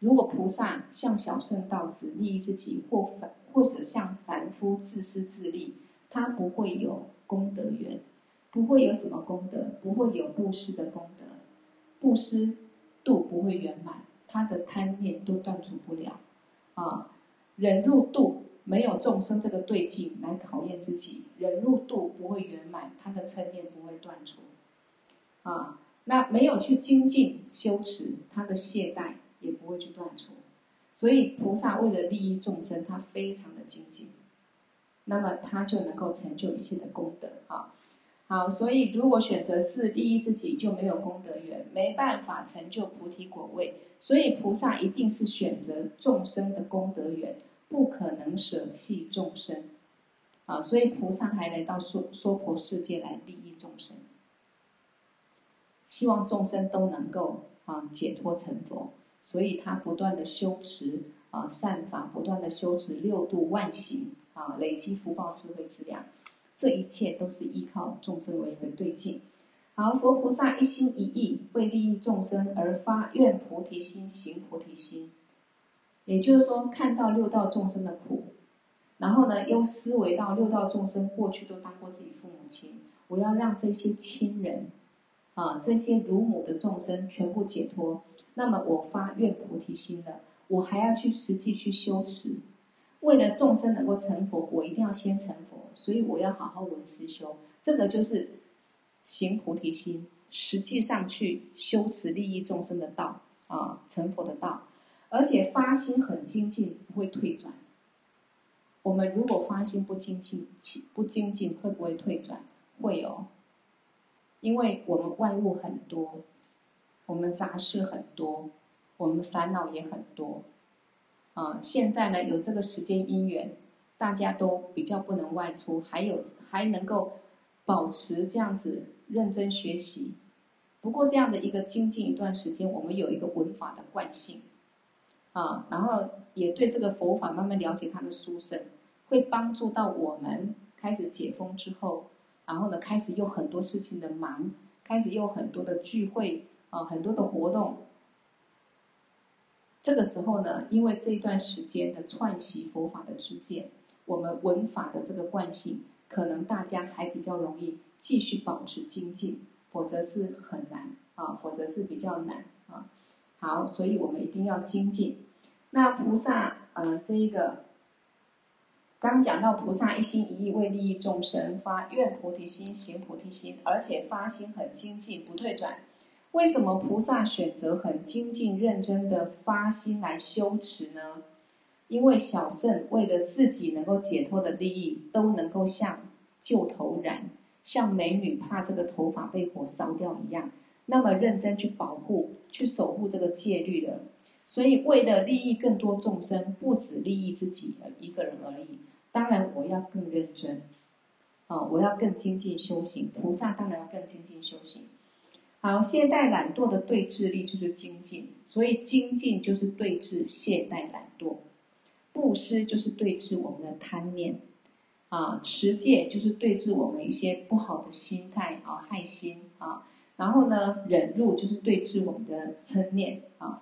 如果菩萨像小圣道子利益自己，或凡或者像凡夫自私自利，他不会有功德缘，不会有什么功德，不会有布施的功德，布施度不会圆满，他的贪念都断除不了。啊，忍辱度没有众生这个对境来考验自己，忍辱度不会圆满，他的嗔念不会断除。啊，那没有去精进修持，他的懈怠。也不会去断除，所以菩萨为了利益众生，他非常的精进，那么他就能够成就一切的功德啊。好，所以如果选择自利益自己，就没有功德缘，没办法成就菩提果位。所以菩萨一定是选择众生的功德缘，不可能舍弃众生啊。所以菩萨还来到娑娑婆世界来利益众生，希望众生都能够啊解脱成佛。所以他不断的修持啊善法，不断的修持六度万行啊，累积福报智慧资粮，这一切都是依靠众生为一个对境。好，佛菩萨一心一意为利益众生而发愿菩提心，行菩提心。也就是说，看到六道众生的苦，然后呢，又思维到六道众生过去都当过自己父母亲，我要让这些亲人啊，这些乳母的众生全部解脱。那么我发愿菩提心了，我还要去实际去修持，为了众生能够成佛，我一定要先成佛，所以我要好好闻思修，这个就是行菩提心，实际上去修持利益众生的道啊，成佛的道，而且发心很精进，不会退转。我们如果发心不精进，不精进会不会退转？会有，因为我们外物很多。我们杂事很多，我们烦恼也很多，啊，现在呢有这个时间因缘，大家都比较不能外出，还有还能够保持这样子认真学习。不过这样的一个精进一段时间，我们有一个文法的惯性，啊，然后也对这个佛法慢慢了解它的殊胜，会帮助到我们开始解封之后，然后呢开始有很多事情的忙，开始有很多的聚会。啊，很多的活动，这个时候呢，因为这一段时间的串习佛法的知见，我们文法的这个惯性，可能大家还比较容易继续保持精进，否则是很难啊，否则是比较难啊。好，所以我们一定要精进。那菩萨，呃，这一个刚讲到菩萨一心一意为利益众生，发愿菩提心，行菩提心，而且发心很精进，不退转。为什么菩萨选择很精进认真的发心来修持呢？因为小圣为了自己能够解脱的利益，都能够像救头燃，像美女怕这个头发被火烧掉一样，那么认真去保护、去守护这个戒律了。所以为了利益更多众生，不止利益自己一个人而已。当然，我要更认真。啊，我要更精进修行。菩萨当然要更精进修行。好，懈怠懒惰的对治力就是精进，所以精进就是对治懈怠懒惰，布施就是对治我们的贪念，啊，持戒就是对治我们一些不好的心态啊，害心啊，然后呢，忍辱就是对治我们的嗔念啊。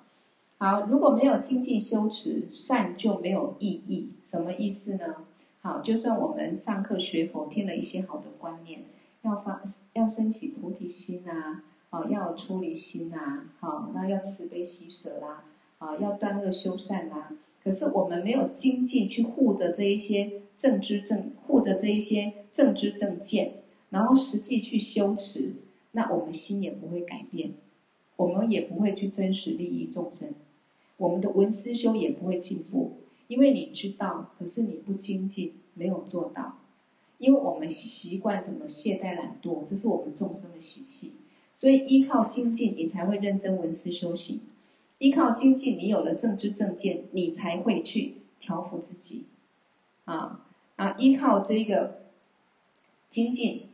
好，如果没有精进修持，善就没有意义。什么意思呢？好，就算我们上课学佛，听了一些好的观念，要发要升起菩提心啊。啊，要出离心呐，好，那要慈悲喜舍啦，啊，要断恶修善呐。可是我们没有精进去护着这一些正知正护着这一些正知正见，然后实际去修持，那我们心也不会改变，我们也不会去真实利益众生，我们的闻思修也不会进步，因为你知道，可是你不精进，没有做到，因为我们习惯怎么懈怠懒惰，这是我们众生的习气。所以依靠精进，你才会认真闻思修行；依靠精进，你有了正知正见，你才会去调伏自己。啊啊！依靠这个精进，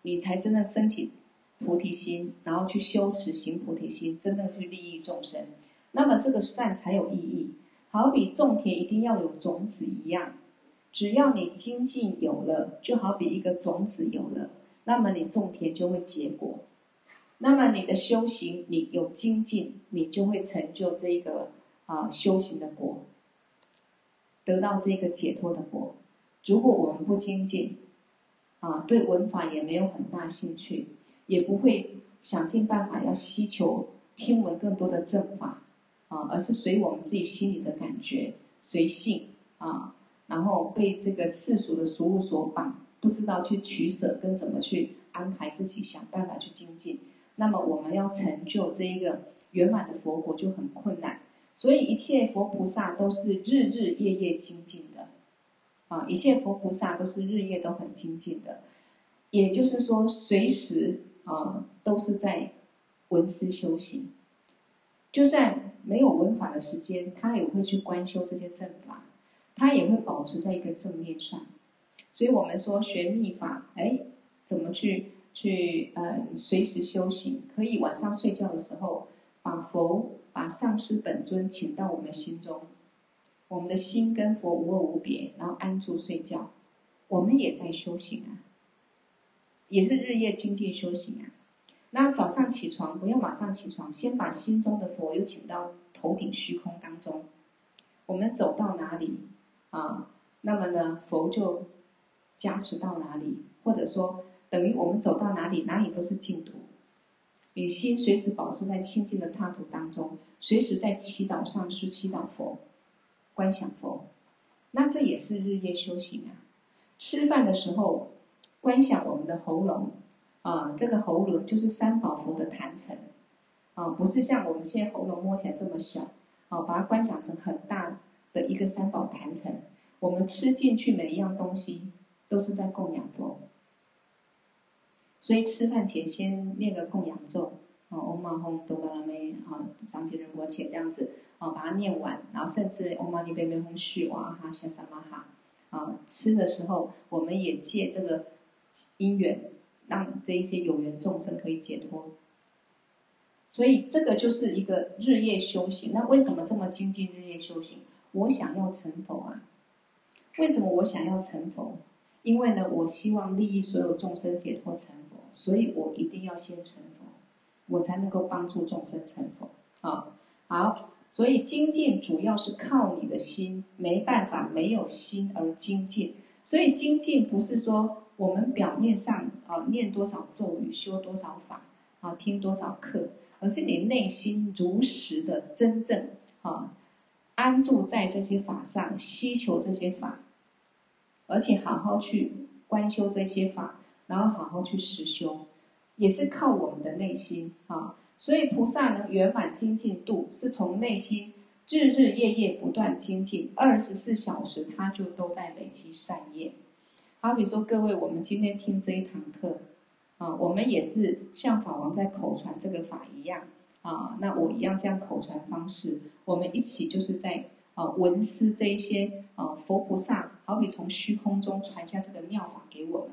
你才真的升起菩提心，然后去修持行菩提心，真正去利益众生。那么这个善才有意义。好比种田一定要有种子一样，只要你精进有了，就好比一个种子有了，那么你种田就会结果。那么你的修行，你有精进，你就会成就这一个啊修行的果，得到这个解脱的果。如果我们不精进，啊，对文法也没有很大兴趣，也不会想尽办法要希求听闻更多的正法，啊，而是随我们自己心里的感觉，随性啊，然后被这个世俗的俗物所绑，不知道去取舍跟怎么去安排自己，想办法去精进。那么我们要成就这一个圆满的佛果就很困难，所以一切佛菩萨都是日日夜夜精进的，啊，一切佛菩萨都是日夜都很精进的，也就是说随时啊都是在闻思修行，就算没有闻法的时间，他也会去观修这些正法，他也会保持在一个正面上，所以我们说学密法，哎，怎么去？去呃，随时修行，可以晚上睡觉的时候，把佛、把上师本尊请到我们心中，我们的心跟佛无二无别，然后安住睡觉，我们也在修行啊，也是日夜精进修行啊。那早上起床不要马上起床，先把心中的佛又请到头顶虚空当中，我们走到哪里啊，那么呢，佛就加持到哪里，或者说。等于我们走到哪里，哪里都是净土。你心随时保持在清净的刹土当中，随时在祈祷上师、祈祷佛、观想佛，那这也是日夜修行啊。吃饭的时候，观想我们的喉咙啊，这个喉咙就是三宝佛的坛城啊，不是像我们现在喉咙摸起来这么小啊，把它观想成很大的一个三宝坛城。我们吃进去每一样东西，都是在供养佛。所以吃饭前先念个供养咒，啊，唵嘛吽多巴拉美，啊，上期仁波切这样子，啊，把它念完，然后甚至嗡嘛呢叭咪吽续哇哈夏萨玛哈，啊，吃的时候我们也借这个因缘，让这一些有缘众生可以解脱。所以这个就是一个日夜修行。那为什么这么精进日夜修行？我想要成佛啊！为什么我想要成佛？因为呢，我希望利益所有众生解脱成。所以我一定要先成佛，我才能够帮助众生成佛。啊，好，所以精进主要是靠你的心，没办法没有心而精进。所以精进不是说我们表面上啊念多少咒语、修多少法啊、听多少课，而是你内心如实的真正啊安住在这些法上，希求这些法，而且好好去观修这些法。然后好好去实修，也是靠我们的内心啊。所以菩萨能圆满精进度，是从内心日日夜夜不断精进，二十四小时他就都在累积善业。好比说各位，我们今天听这一堂课啊，我们也是像法王在口传这个法一样啊，那我一样这样口传方式，我们一起就是在啊闻思这一些啊佛菩萨，好比从虚空中传下这个妙法给我们。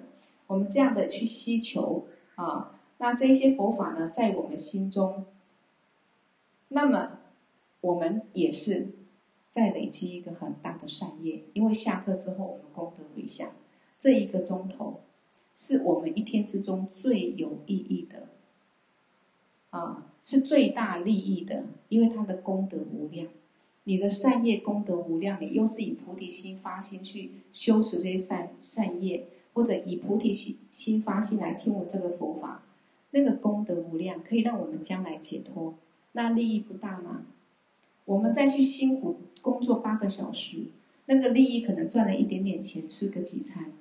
我们这样的去希求啊，那这些佛法呢，在我们心中，那么我们也是在累积一个很大的善业，因为下课之后我们功德回向，这一个钟头是我们一天之中最有意义的，啊，是最大利益的，因为它的功德无量。你的善业功德无量，你又是以菩提心发心去修持这些善善业，或者以菩提心心发心来听我这个佛法，那个功德无量，可以让我们将来解脱，那利益不大吗？我们再去辛苦工作八个小时，那个利益可能赚了一点点钱，吃个几餐。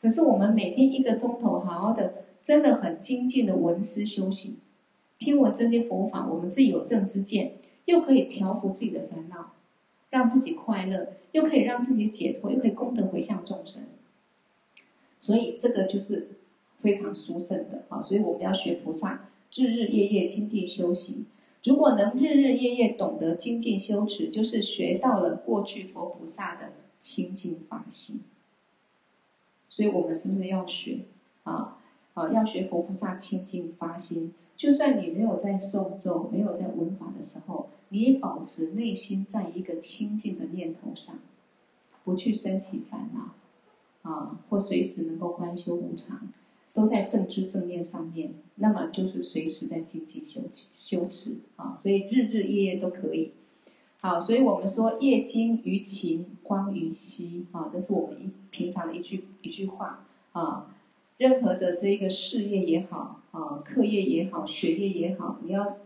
可是我们每天一个钟头，好好的，真的很精进的闻思修行，听闻这些佛法，我们自己有正知见。又可以调伏自己的烦恼，让自己快乐，又可以让自己解脱，又可以功德回向众生。所以这个就是非常殊胜的啊！所以我们要学菩萨，日日夜夜精进修行。如果能日日夜夜懂得精进修持，就是学到了过去佛菩萨的清净法心。所以我们是不是要学啊？啊，要学佛菩萨清净发心。就算你没有在诵咒、没有在闻法的时候，你也保持内心在一个清净的念头上，不去生起烦恼，啊，或随时能够观修无常，都在正知正念上面，那么就是随时在精进修修持啊，所以日日夜夜都可以。好，所以我们说业精于勤，荒于嬉啊，这是我们一平常的一句一句话啊。任何的这个事业也好，啊，课业也好，学业也好，你要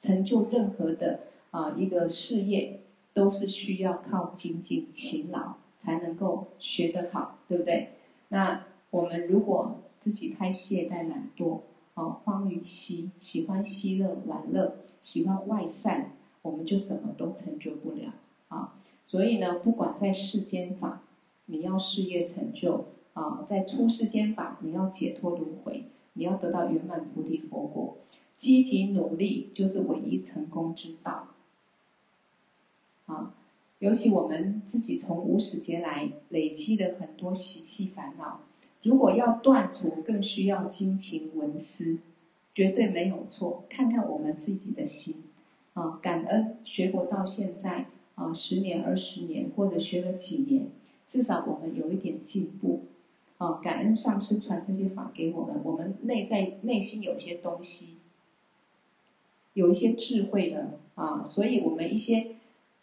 成就任何的啊一个事业，都是需要靠精进勤劳才能够学得好，对不对？那我们如果自己太懈怠懒惰，啊，荒于嬉，喜欢嬉乐玩乐，喜欢外散，我们就什么都成就不了啊。所以呢，不管在世间法，你要事业成就。啊，在出世间法，你要解脱轮回，你要得到圆满菩提佛果，积极努力就是唯一成功之道。啊，尤其我们自己从无始劫来累积的很多习气烦恼，如果要断除，更需要精勤闻思，绝对没有错。看看我们自己的心，啊，感恩学佛到现在啊，十年、二十年，或者学了几年，至少我们有一点进步。啊，感恩上师传这些法给我们，我们内在内心有些东西，有一些智慧的啊，所以我们一些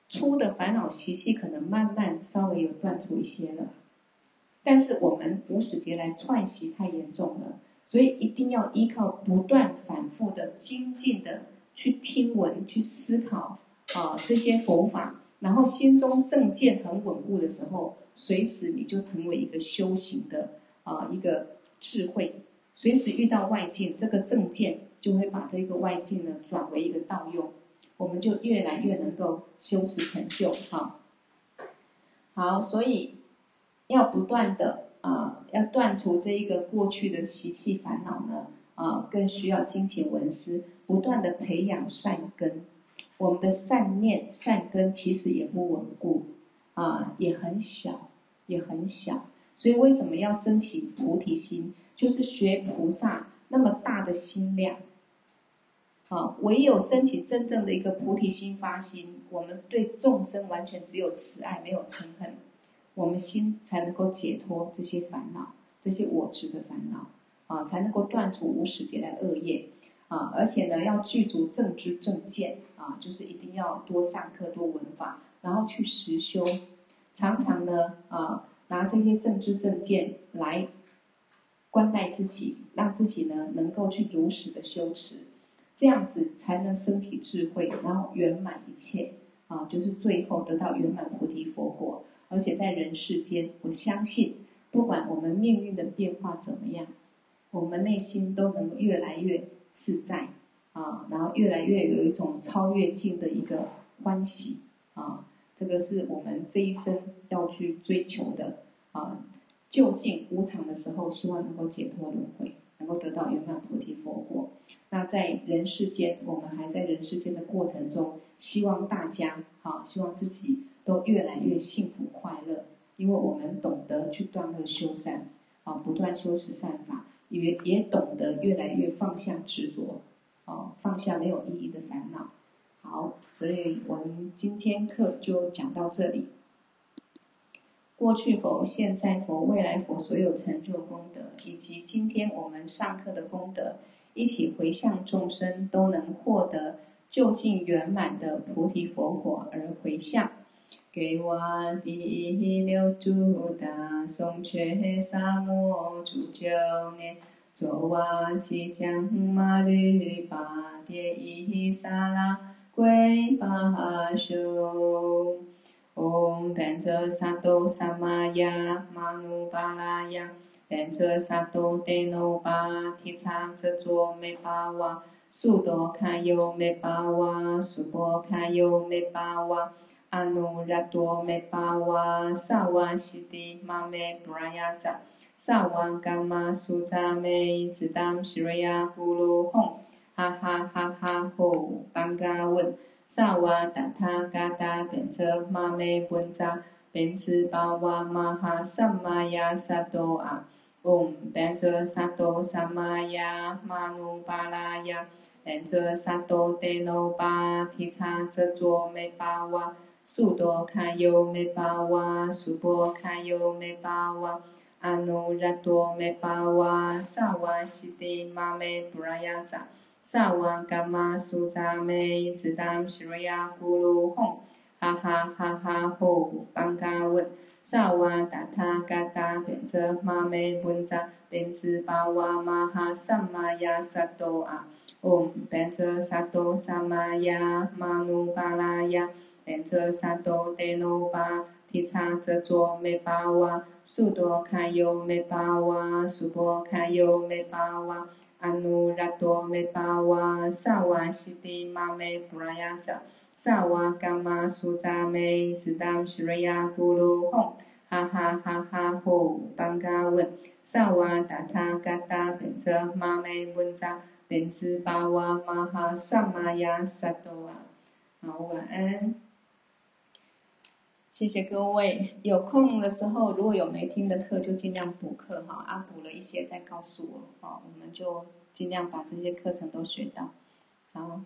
初的烦恼习气可能慢慢稍微有断除一些了，但是我们无始劫来串习太严重了，所以一定要依靠不断反复的精进的去听闻、去思考啊这些佛法，然后心中正见很稳固的时候。随时你就成为一个修行的啊一个智慧，随时遇到外境，这个正见就会把这个外境呢转为一个道用，我们就越来越能够修持成就哈。好，所以要不断的啊，要断除这一个过去的习气烦恼呢啊，更需要精勤闻思，不断的培养善根。我们的善念善根其实也不稳固。啊，也很小，也很小，所以为什么要升起菩提心？就是学菩萨那么大的心量。啊，唯有升起真正的一个菩提心发心，我们对众生完全只有慈爱，没有嗔恨，我们心才能够解脱这些烦恼，这些我执的烦恼，啊，才能够断除无始劫来恶业，啊，而且呢，要具足正知正见，啊，就是一定要多上课，多闻法。然后去实修，常常呢啊，拿这些正知正见来关待自己，让自己呢能够去如实的修持，这样子才能升起智慧，然后圆满一切啊，就是最后得到圆满菩提佛果。而且在人世间，我相信不管我们命运的变化怎么样，我们内心都能越来越自在啊，然后越来越有一种超越境的一个欢喜啊。这个是我们这一生要去追求的啊！就近无常的时候，希望能够解脱轮回，能够得到圆满菩提佛果。那在人世间，我们还在人世间的过程中，希望大家啊，希望自己都越来越幸福快乐，因为我们懂得去断恶修善啊，不断修持善法，也也懂得越来越放下执着，哦，放下没有意义的烦恼。好，所以我们今天课就讲到这里。过去佛、现在佛、未来佛所有成就功德，以及今天我们上课的功德，一起回向众生，都能获得究竟圆满的菩提佛果而回向。给我第六度大颂却萨摩诸九年，作瓦吉将马律巴迭伊萨拉归巴修。唵，般若萨埵萨玛呀，玛努巴拉呀，般若萨埵德耨巴提叉遮卓美巴哇，速多卡尤美巴哇，速波卡尤美巴哇，阿努拉多美巴哇，萨瓦西提玛美布拉雅扎，萨瓦伽玛苏扎美，只当西瑞亚咕噜吽，哈哈哈哈吼，班嘎问。萨瓦达他嘎达变车玛美本扎变次巴瓦玛哈萨玛呀萨多阿，唵变车萨多萨玛呀玛努巴拉呀，变车萨多德耨巴提叉遮卓美巴瓦，速多卡尤美巴瓦，速波卡尤美巴瓦，阿努拉多美巴瓦，萨瓦西提玛美布拉雅扎。萨瓦伽玛苏扎美，只当西瑞亚咕噜吽，哈哈哈哈吼，班嘎问。萨瓦达他嘎达变则玛美本扎变兹巴瓦玛哈萨玛呀萨多阿，唵变则萨多萨玛呀玛努巴拉呀，变则萨多德耨巴提叉遮卓美巴瓦，速多卡尤美巴瓦，速波卡尤美巴瓦。阿努拉多美巴哇，萨瓦西提玛美布拉雅扎，萨瓦伽玛苏扎美，只当西瑞亚咕噜吽，哈哈哈哈吼，班嘎问，萨瓦达他嘎达变则玛美本扎变兹巴哇玛哈萨玛呀萨多啊，好，晚安，谢谢各位，有空的时候如果有没听的课就尽量补课哈，啊补了一些再告诉我，好，我们就尽量把这些课程都学到，好。